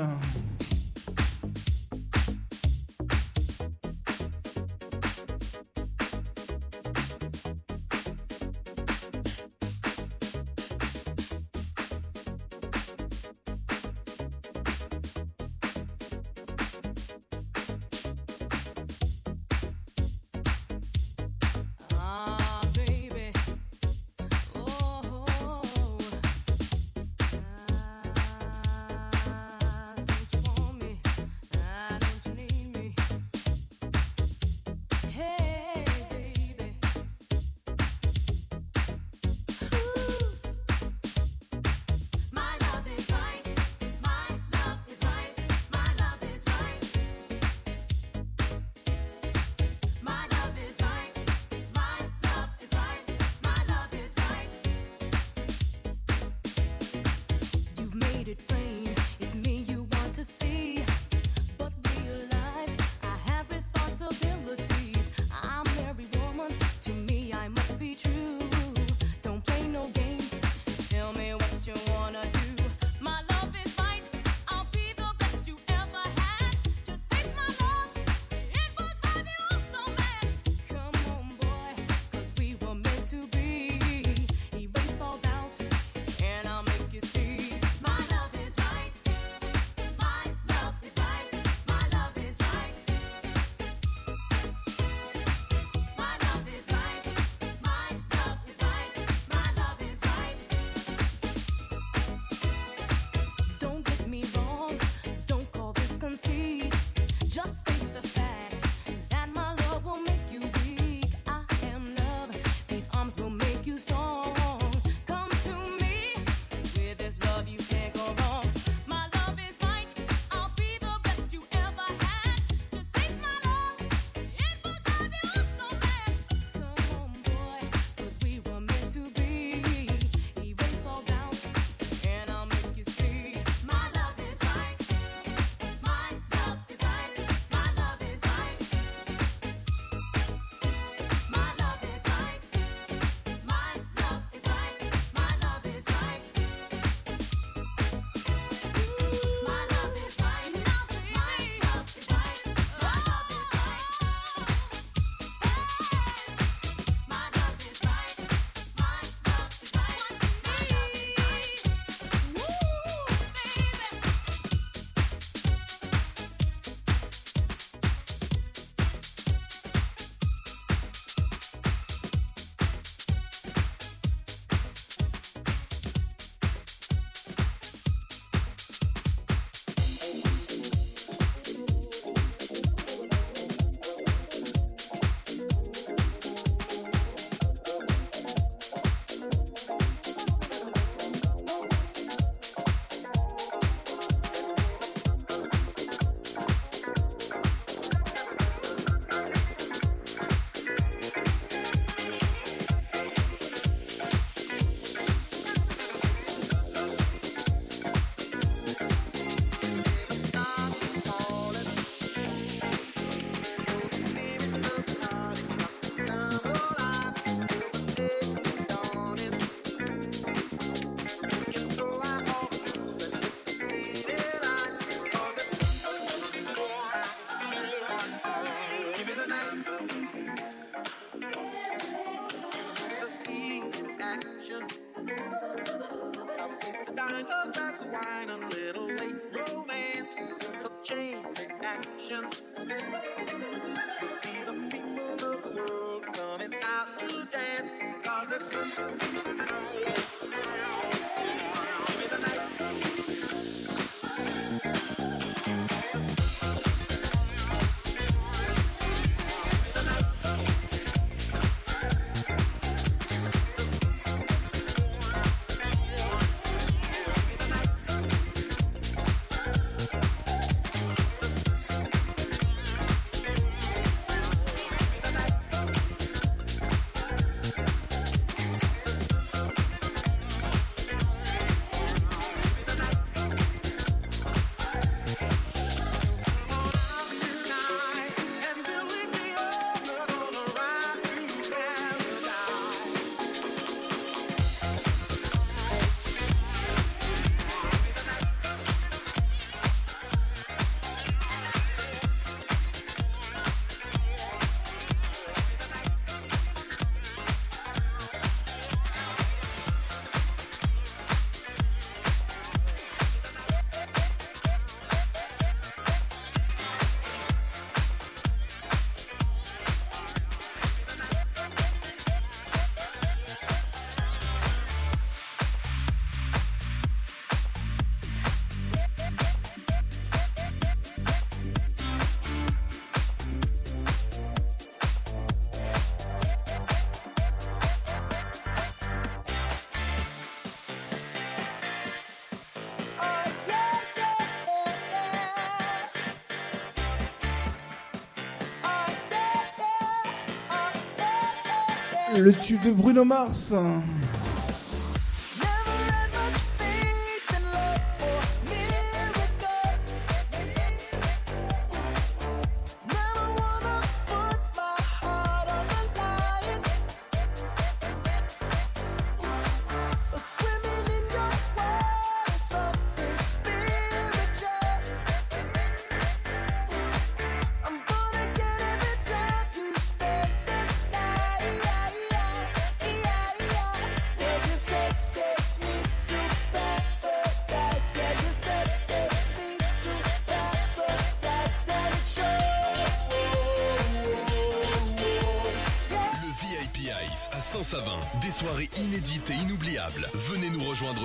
Speaker 4: le tube de Bruno Mars.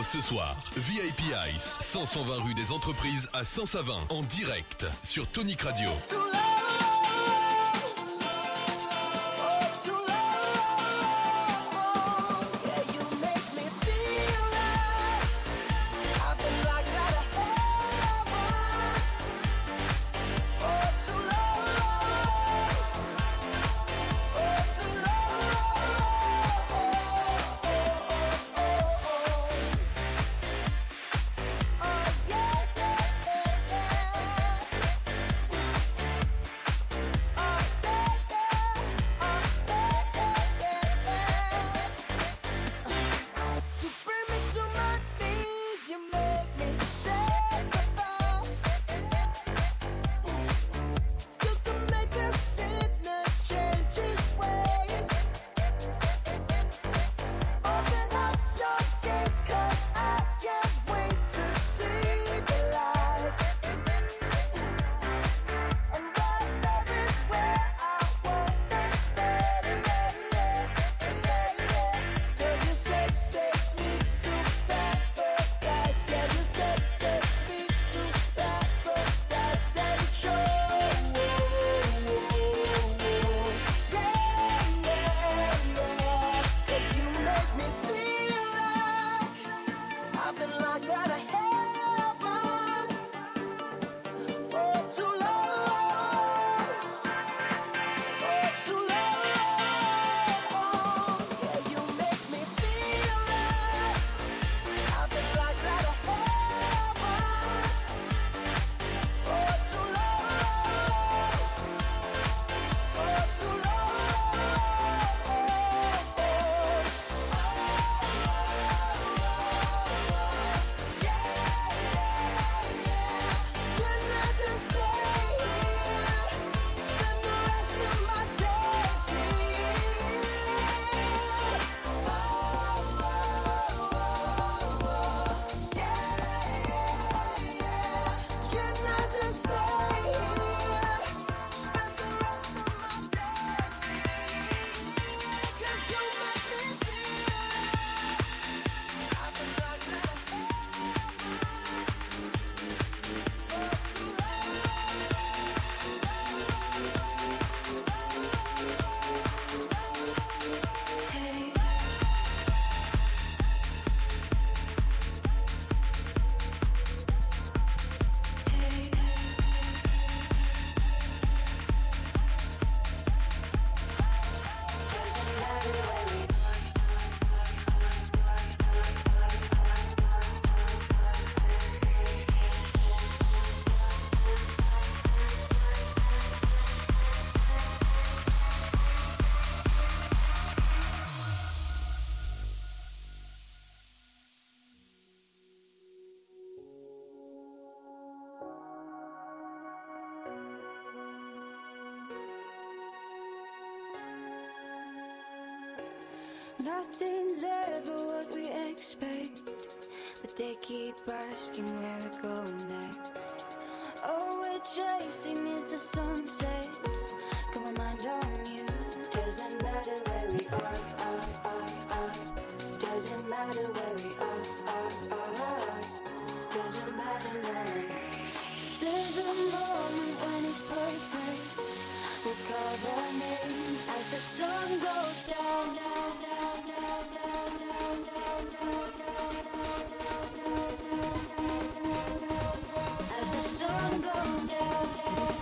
Speaker 15: ce soir, VIP Ice, 120 rue des entreprises à Saint-Savin, en direct sur Tonic Radio.